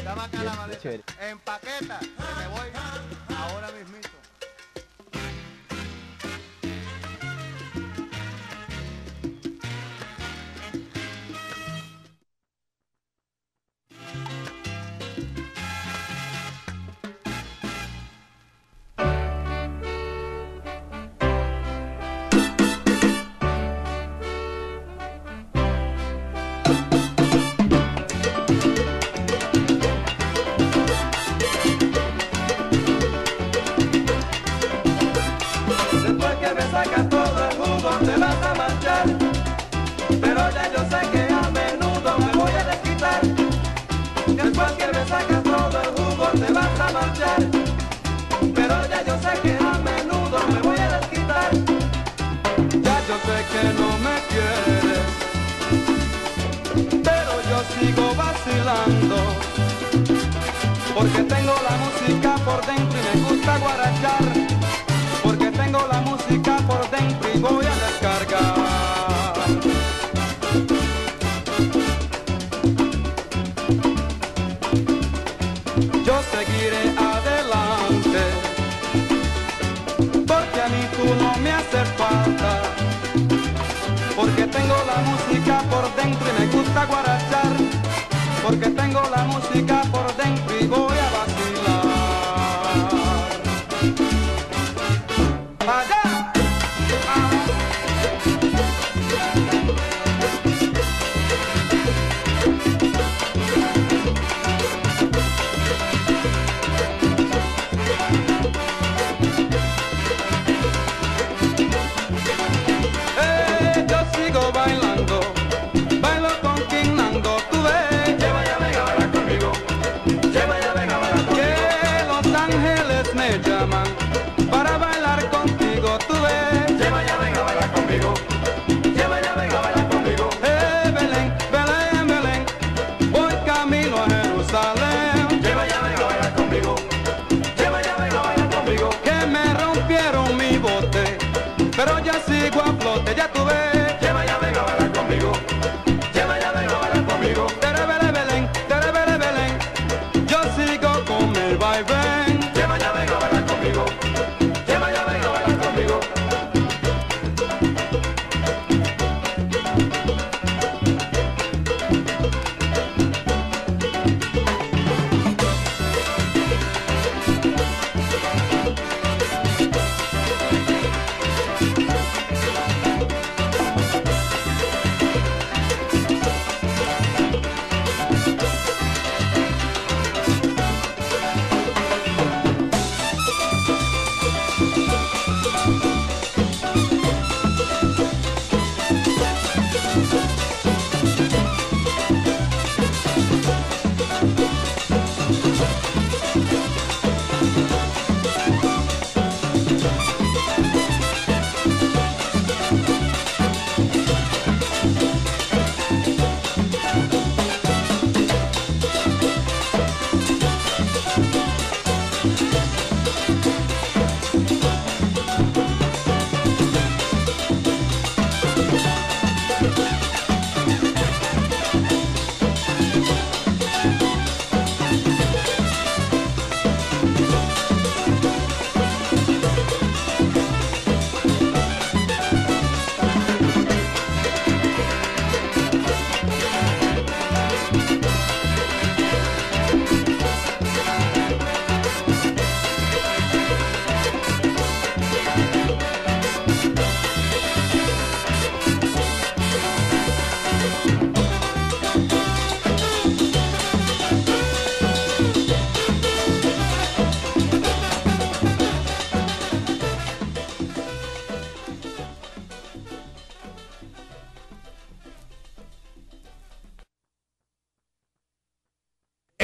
Dame acá la. Empaqueta, que me voy que no me quieres, pero yo sigo vacilando, porque tengo la música por dentro y me gusta guarachar, porque tengo la música por dentro y voy a música por dentro y me gusta guarachar, porque tengo la música por dentro.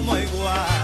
mãe é guarda.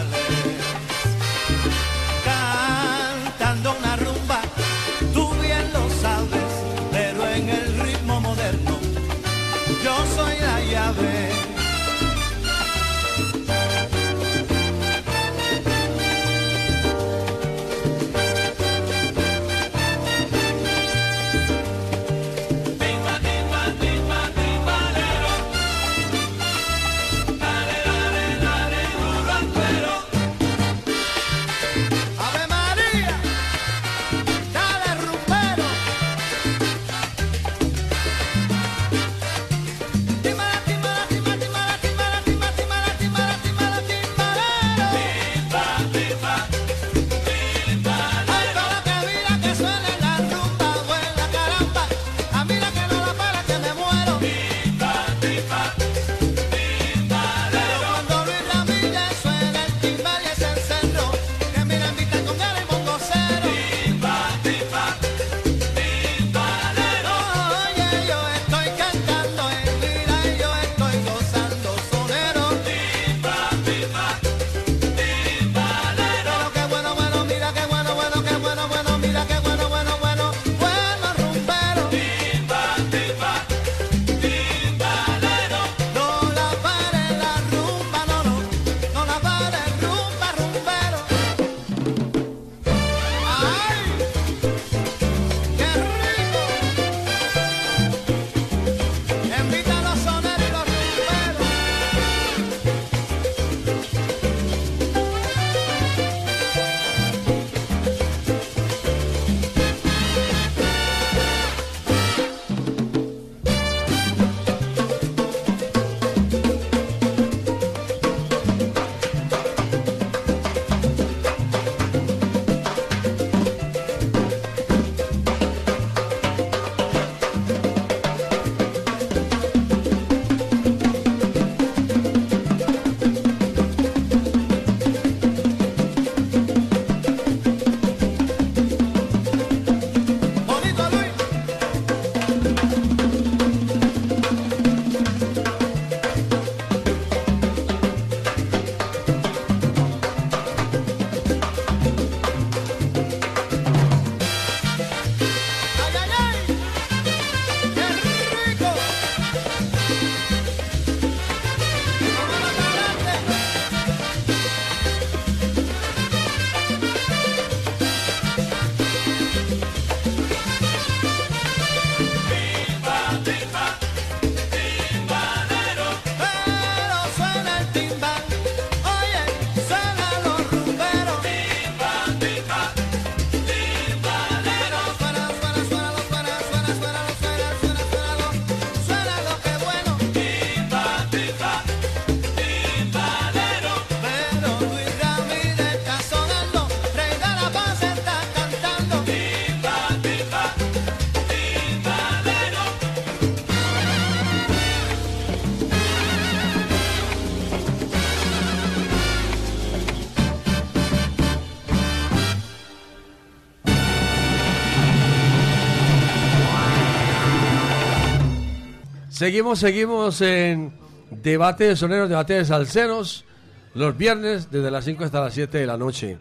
Seguimos, seguimos en Debate de Soneros, Debate de Salseros, los viernes desde las 5 hasta las 7 de la noche.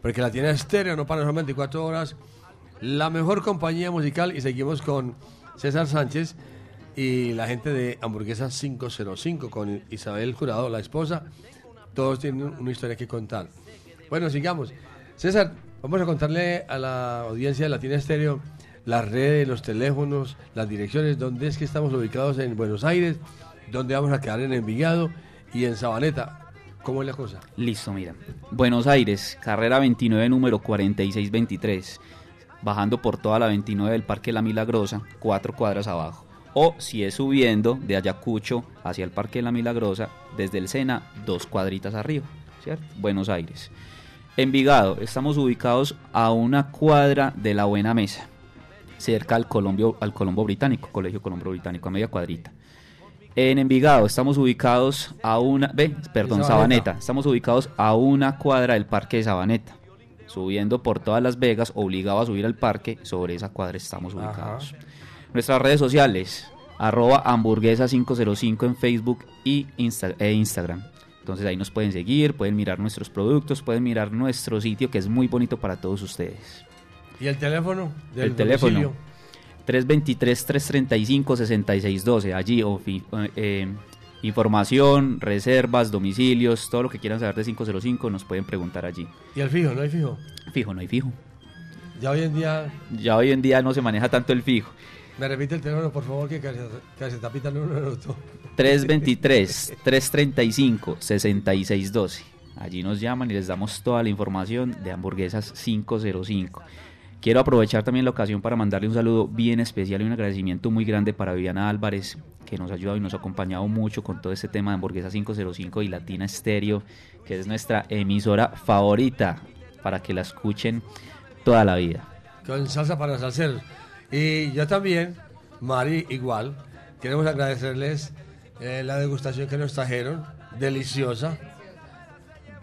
Porque la tiene estéreo, no para las 24 horas. La mejor compañía musical y seguimos con César Sánchez y la gente de Hamburguesa 505 con Isabel Jurado, la esposa. Todos tienen una historia que contar. Bueno, sigamos. César, vamos a contarle a la audiencia de Latina Estéreo las redes, los teléfonos, las direcciones, dónde es que estamos ubicados en Buenos Aires, dónde vamos a quedar en Envigado y en Sabaneta. ¿Cómo es la cosa? Listo, mira. Buenos Aires, carrera 29, número 4623. Bajando por toda la 29 del Parque La Milagrosa, cuatro cuadras abajo. O si es subiendo de Ayacucho hacia el Parque La Milagrosa, desde el Sena, dos cuadritas arriba, ¿cierto? Buenos Aires. Envigado, estamos ubicados a una cuadra de la Buena Mesa, cerca al, Colombio, al Colombo Británico, Colegio Colombo Británico, a media cuadrita. En Envigado estamos ubicados a una, ve, perdón, Sabaneta. Estamos ubicados a una cuadra del Parque de Sabaneta. Subiendo por todas Las Vegas, obligado a subir al parque, sobre esa cuadra estamos ubicados. Nuestras redes sociales, arroba hamburguesa505 en Facebook y Insta- e Instagram. Entonces ahí nos pueden seguir, pueden mirar nuestros productos, pueden mirar nuestro sitio que es muy bonito para todos ustedes. ¿Y el teléfono? del El teléfono domicilio? 323-335-6612. Allí eh, información, reservas, domicilios, todo lo que quieran saber de 505 nos pueden preguntar allí. ¿Y el fijo? ¿No hay fijo? Fijo, no hay fijo. Ya hoy en día, Ya hoy en día no se maneja tanto el fijo. me repite el teléfono, por favor, que casi, casi se tapita en un minuto. 323-335-6612. Allí nos llaman y les damos toda la información de Hamburguesas 505. Quiero aprovechar también la ocasión para mandarle un saludo bien especial y un agradecimiento muy grande para Viviana Álvarez, que nos ha ayudado y nos ha acompañado mucho con todo este tema de Hamburguesa 505 y Latina Estéreo, que es nuestra emisora favorita para que la escuchen toda la vida. Con salsa para salseros. Y yo también, Mari, igual, queremos agradecerles eh, la degustación que nos trajeron, deliciosa,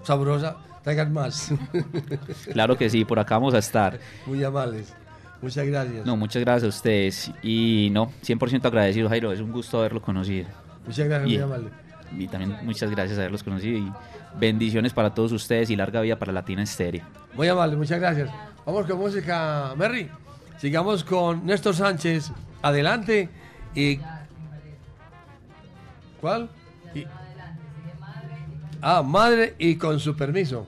sabrosa. Traigan más. Claro que sí, por acá vamos a estar. Muy amables. Muchas gracias. No, muchas gracias a ustedes. Y no, 100% agradecido, Jairo. Es un gusto haberlo conocido. Muchas gracias, Y- muy amable. Y también muchas gracias haberlos conocido. Y bendiciones para todos ustedes y larga vida para Latina Estéreo. Muy amable, muchas gracias. Vamos con música, Merry. Sigamos con Néstor Sánchez. Adelante. Y. ¿Cuál? Y- Ah, madre y con su permiso.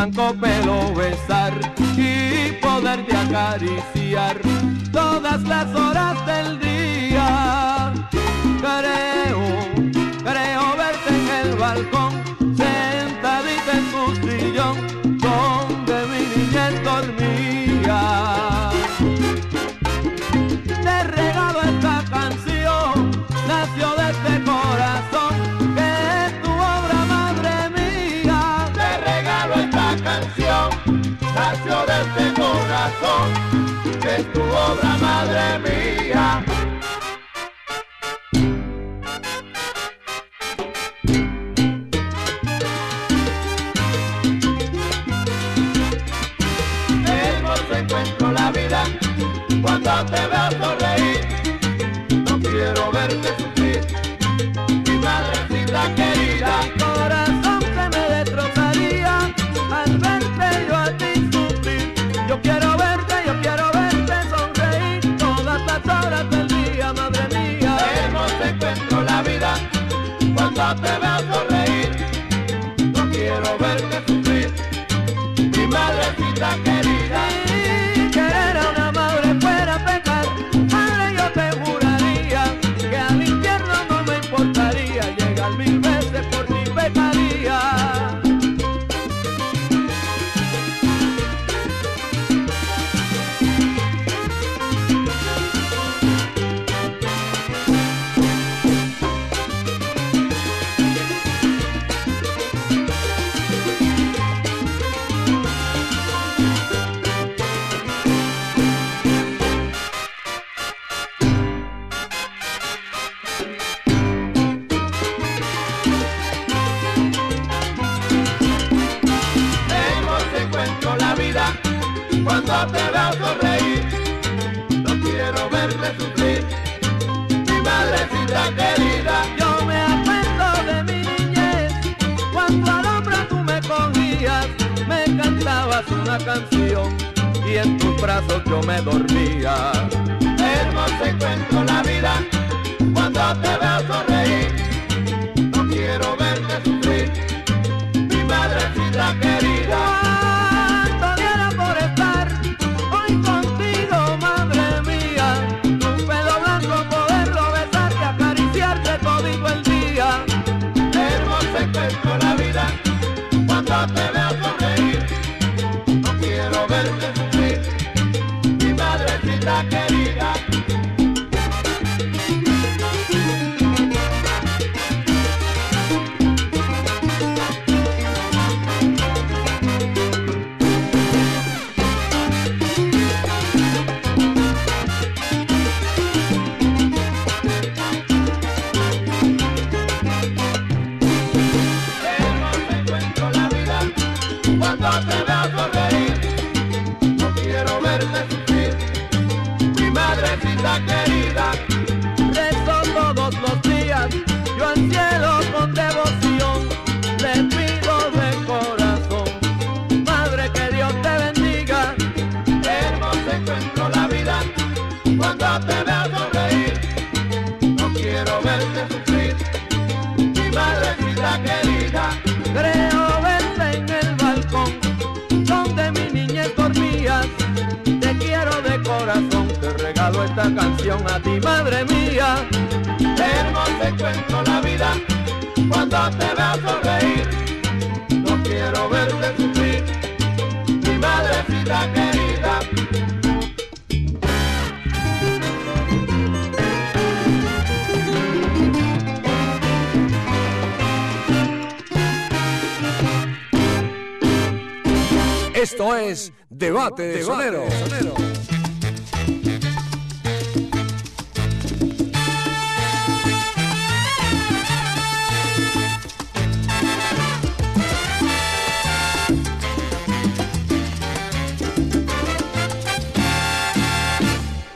Blanco pelo besar y poderte acariciar todas las horas del día. Creo, creo verte en el balcón, corazón, es tu obra, madre mía.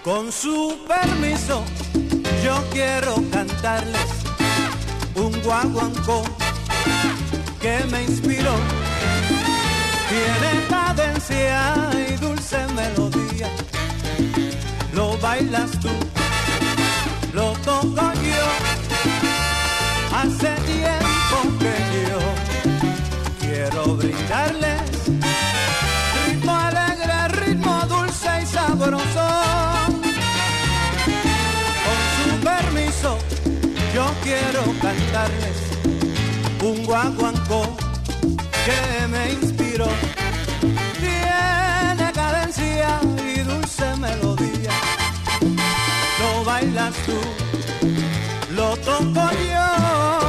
Con su permiso, yo quiero cantarles un guaguancó que me inspiró. Tiene cadencia y dulce melodía. Lo bailas tú, lo toco yo. Hace tiempo que yo quiero brindarles cantarles un guaguancó que me inspiró. Tiene cadencia y dulce melodía. Lo bailas tú, lo toco yo.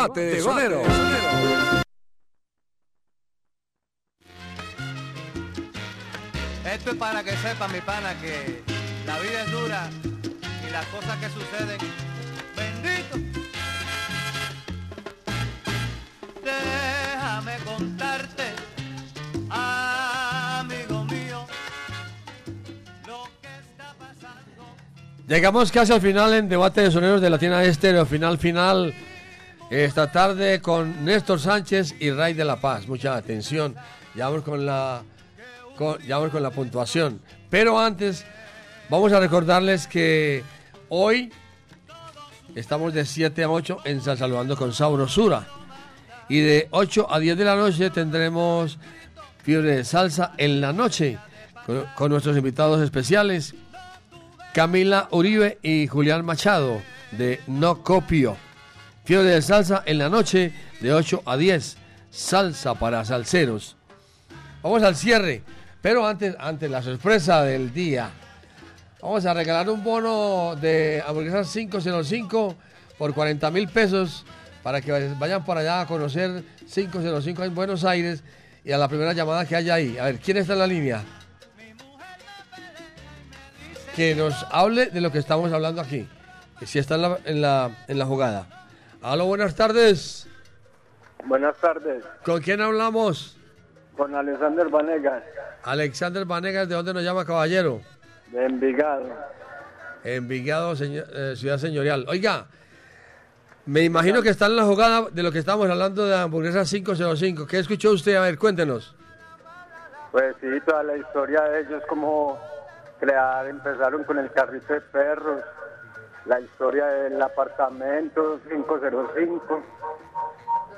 Debate de Soneros. Esto es para que sepa mi pana que la vida es dura y las cosas que suceden, bendito. Déjame contarte, amigo mío, lo que está pasando. Llegamos casi al final en Debate de Soneros de la Tienda Estéreo. Final, final. Esta tarde con Néstor Sánchez y Ray de la Paz. Mucha atención. Ya vamos con la, ya vamos con la puntuación. Pero antes, vamos a recordarles que hoy estamos de 7 a 8 en San Salvador con Sabrosura. Y de 8 a 10 de la noche tendremos Fiebre de Salsa en la noche con, con nuestros invitados especiales. Camila Uribe y Julián Machado de No Copio. Fiebre de salsa en la noche de 8 a 10. Salsa para salseros. Vamos al cierre, pero antes, antes la sorpresa del día. Vamos a regalar un bono de hamburguesas 505 por 40 mil pesos para que vayan para allá a conocer 505 en Buenos Aires y a la primera llamada que haya ahí. A ver, ¿quién está en la línea? que nos hable de lo que estamos hablando aquí. Que si está en la, en la, en la jugada. Aló, buenas tardes. Buenas tardes, ¿Con quién hablamos? con Alexander Vanegas, Alexander Vanegas, ¿de dónde nos llama caballero? de Envigado. Envigado, señor- eh, ciudad señorial. Oiga, me imagino que está en la jugada de lo que estamos hablando de hamburguesa 505. ¿Qué escuchó usted? A ver, cuéntenos. Pues sí, toda la historia de ellos, como crear, empezaron con el carrito de perros, la historia del apartamento 505,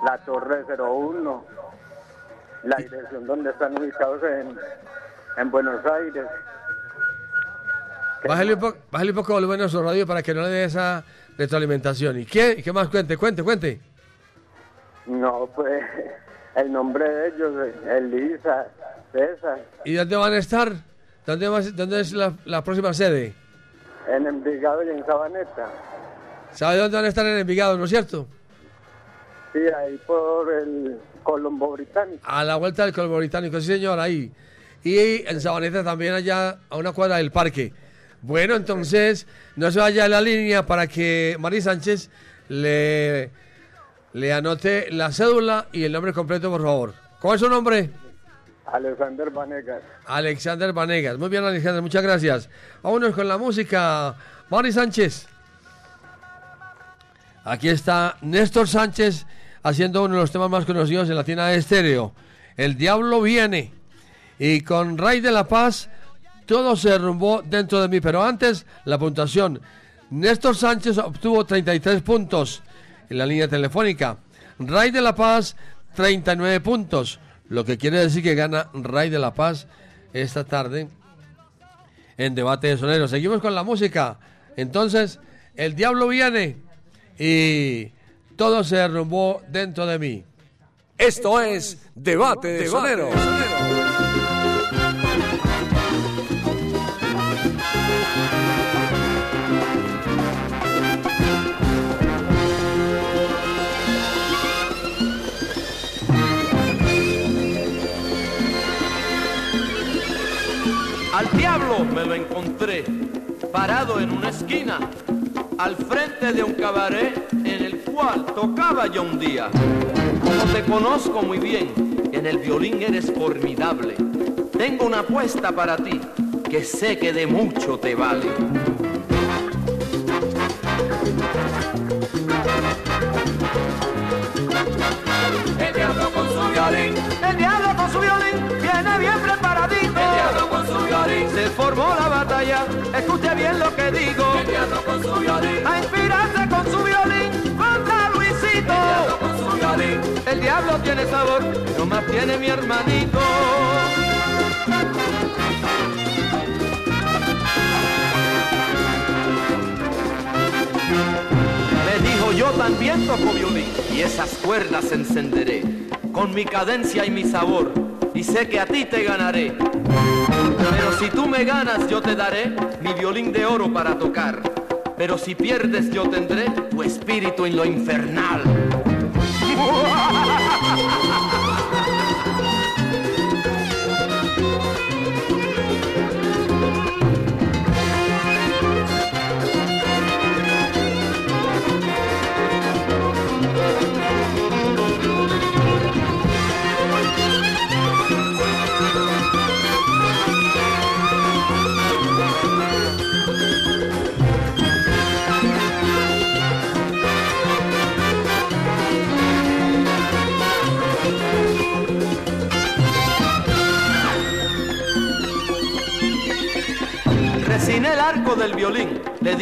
la torre 01, la dirección donde están ubicados en, en Buenos Aires. Bájale un, po- bájale un poco volumen a su radio para que no le dé esa retroalimentación. ¿Y qué, ¿Y qué más? Cuente, cuente, cuente. No, pues el nombre de ellos, Elisa, César, ¿Y dónde van a estar? ¿Dónde, va- dónde es la, la próxima sede? En Envigado y en Sabaneta. ¿Sabe dónde van a estar en Envigado, no es cierto? Sí, ahí por el Colombo Británico. A la vuelta del Colombo Británico, sí señor, ahí. Y en Sabaneta también allá a una cuadra del parque. Bueno, entonces, no se vaya de la línea para que Mari Sánchez le, le anote la cédula y el nombre completo, por favor. ¿Cuál es su nombre? Alexander Vanegas. Alexander Vanegas. Muy bien, Alexander, muchas gracias. Vámonos con la música. Mari Sánchez. Aquí está Néstor Sánchez haciendo uno de los temas más conocidos en de estéreo. El Diablo viene. Y con Ray de la Paz, todo se derrumbó dentro de mí. Pero antes, la puntuación. Néstor Sánchez obtuvo 33 puntos en la línea telefónica. Ray de la Paz, 39 puntos. Lo que quiere decir que gana Ray de la Paz esta tarde en Debate de Soneros. Seguimos con la música. Entonces, el diablo viene y todo se derrumbó dentro de mí. Esto es Debate de Soneros. Al parado en una esquina, al frente de un cabaret en el cual tocaba yo un día. Como te conozco muy bien, en el violín eres formidable. Tengo una apuesta para ti, que sé que de mucho te vale. El diablo con su violín, El diablo con su violín viene bien preparadito. Se formó la batalla, escuche bien lo que digo. el diablo con su violín, A inspirarse con su violín contra Luisito. el diablo con su violín. El diablo tiene sabor, no más tiene mi hermanito. Le dijo yo también toco violín y esas cuerdas encenderé con mi cadencia y mi sabor y sé que a ti te ganaré. Pero si tú me ganas yo te daré mi violín de oro para tocar Pero si pierdes yo tendré tu espíritu en lo infernal.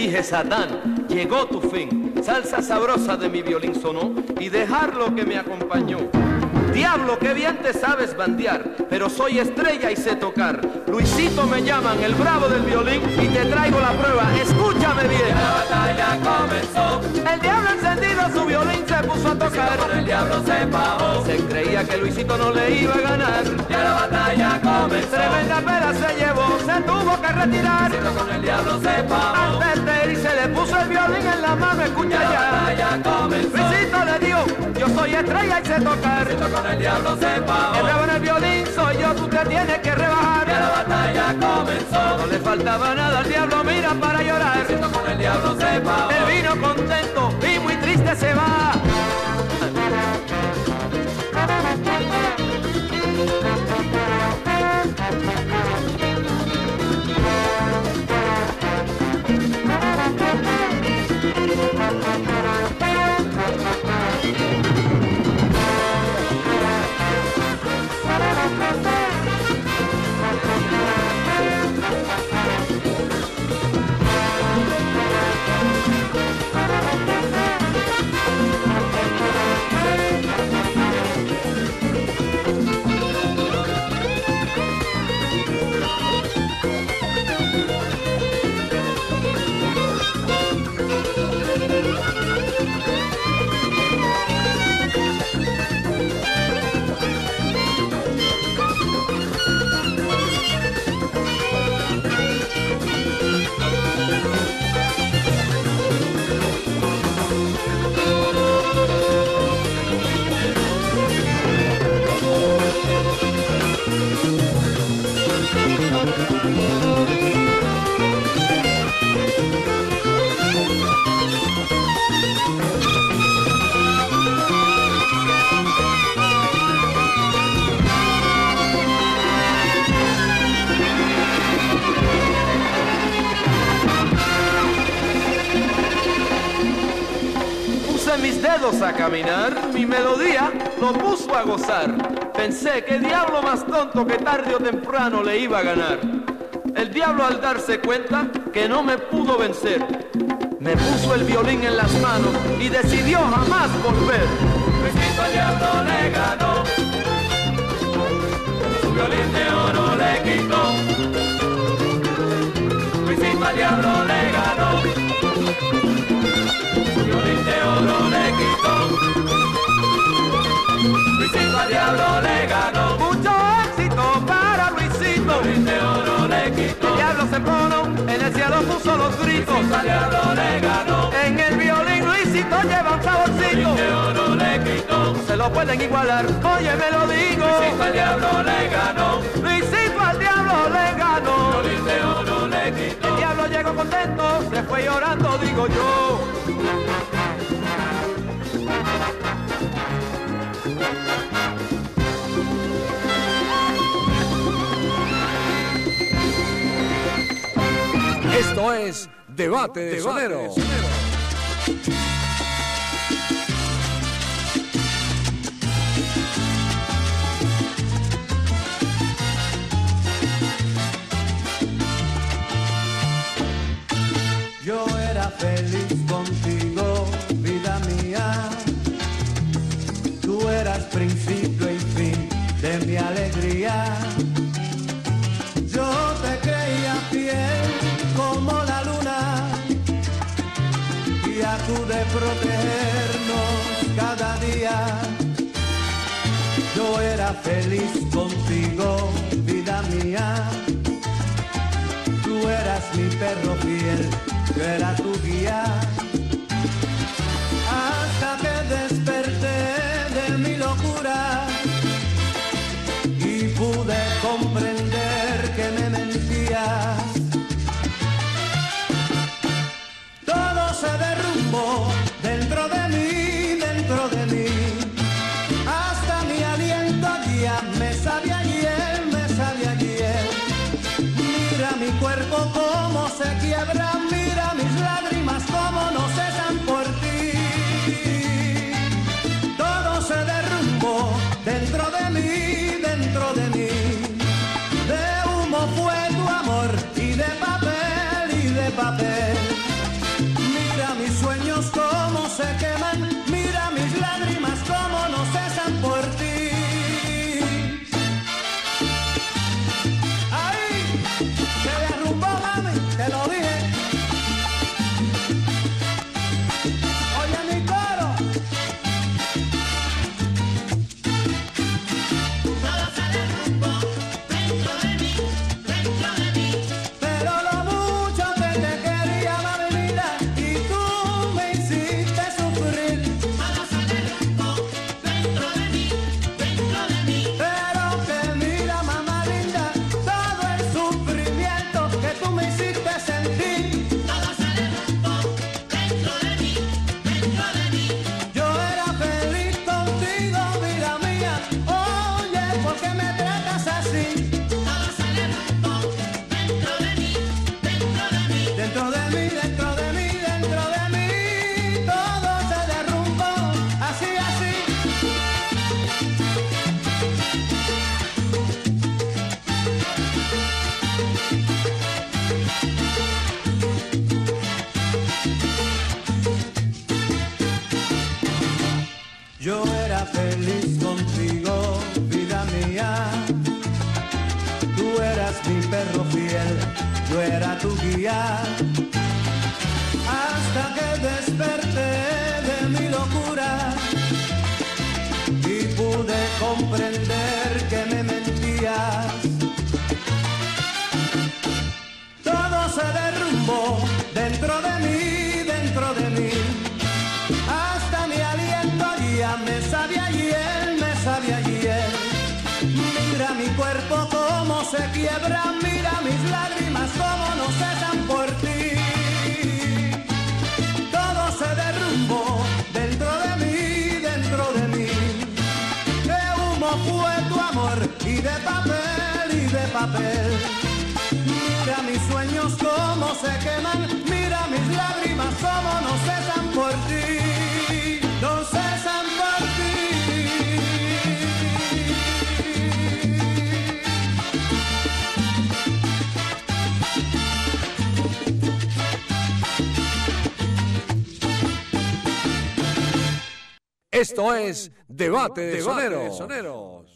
Dije Satán, llegó tu fin. Salsa sabrosa de mi violín sonó y dejarlo que me acompañó. Diablo, qué bien te sabes bandear, pero soy estrella y sé tocar. Luisito me llaman, el bravo del violín, y te traigo la prueba. Escúchame bien. La batalla comenzó. El diablo encendido su violín se puso a tocar. Con el diablo se bajó. Se creía que Luisito no le iba a ganar. Ya la batalla comenzó. Tremenda pera se llevó, se tuvo que retirar. con el diablo se bajó. Antes de irse le puso el violín en la mano, escucha ya. La batalla comenzó. Luisito le dijo, yo soy estrella y sé tocar. con el diablo se bravo en el violín soy yo, tú te tienes que rebajar. Ya la batalla comenzó. No le faltaba nada al diablo, mira para llorar. con el diablo se. Él vino contento se va. Mis dedos a caminar, mi melodía lo puso a gozar. Pensé que diablo más tonto que tarde o temprano le iba a ganar. El diablo al darse cuenta que no me pudo vencer, me puso el violín en las manos y decidió jamás volver. Luisito le ganó, su violín de oro le quitó. En el cielo puso los gritos. Luisito le ganó. En el violín Luisito lleva un saborcito. Oro le quitó. No se lo pueden igualar, oye me lo digo. Luisito al diablo le ganó. Luisito al diablo le ganó. Le quitó. El diablo llegó contento, se fue llorando, digo yo. Esto es Debate de Sonero. Yo era feliz contigo, vida mía. Tú eras principio protegernos cada día. Yo era feliz contigo, vida mía. Tú eras mi perro fiel, yo era tu guía. Cómo que me mentías. Todo se derrumbó dentro de mí, dentro de mí. Hasta mi aliento ya me sabe ayer, me sabe ayer. Mira mi cuerpo cómo se quiebra, mira mis lágrimas cómo no cesan papel. Mira mis sueños cómo se queman, mira mis lágrimas cómo no cesan por ti, no cesan por ti. Esto es Debate de Soneros.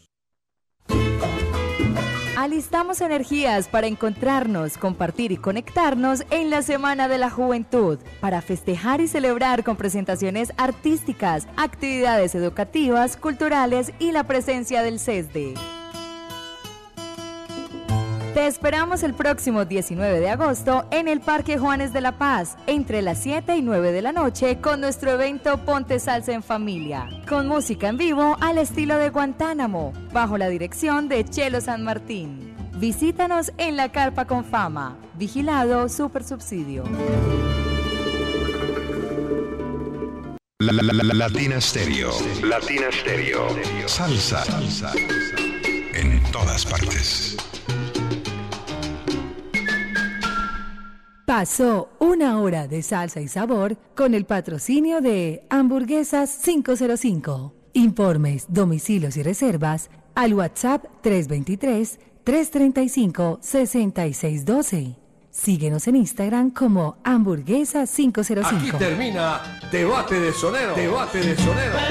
Alistamos energías para encontrarnos, compartir y conectarnos en la Semana de la Juventud, para festejar y celebrar con presentaciones artísticas, actividades educativas, culturales y la presencia del CESDE. Te esperamos el próximo 19 de agosto en el Parque Juanes de la Paz, entre las 7 y 9 de la noche, con nuestro evento Ponte Salsa en Familia, con música en vivo al estilo de Guantánamo, bajo la dirección de Chelo San Martín. Visítanos en la Carpa con Fama, vigilado Super Subsidio. La, la, la, la- Latina Stereo. Latina Stereo. Salsa. Salsa. En todas partes. Pasó una hora de salsa y sabor con el patrocinio de Hamburguesas 505. Informes, domicilios y reservas al WhatsApp 323-335-6612. Síguenos en Instagram como Hamburguesas Aquí 505. termina Debate de Soneros. Debate de Soneros.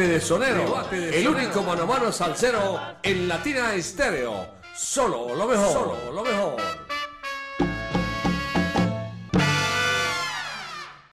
Debate de Sonero. el único mano a mano salsero en Latina Estéreo. Solo lo mejor. Solo lo mejor.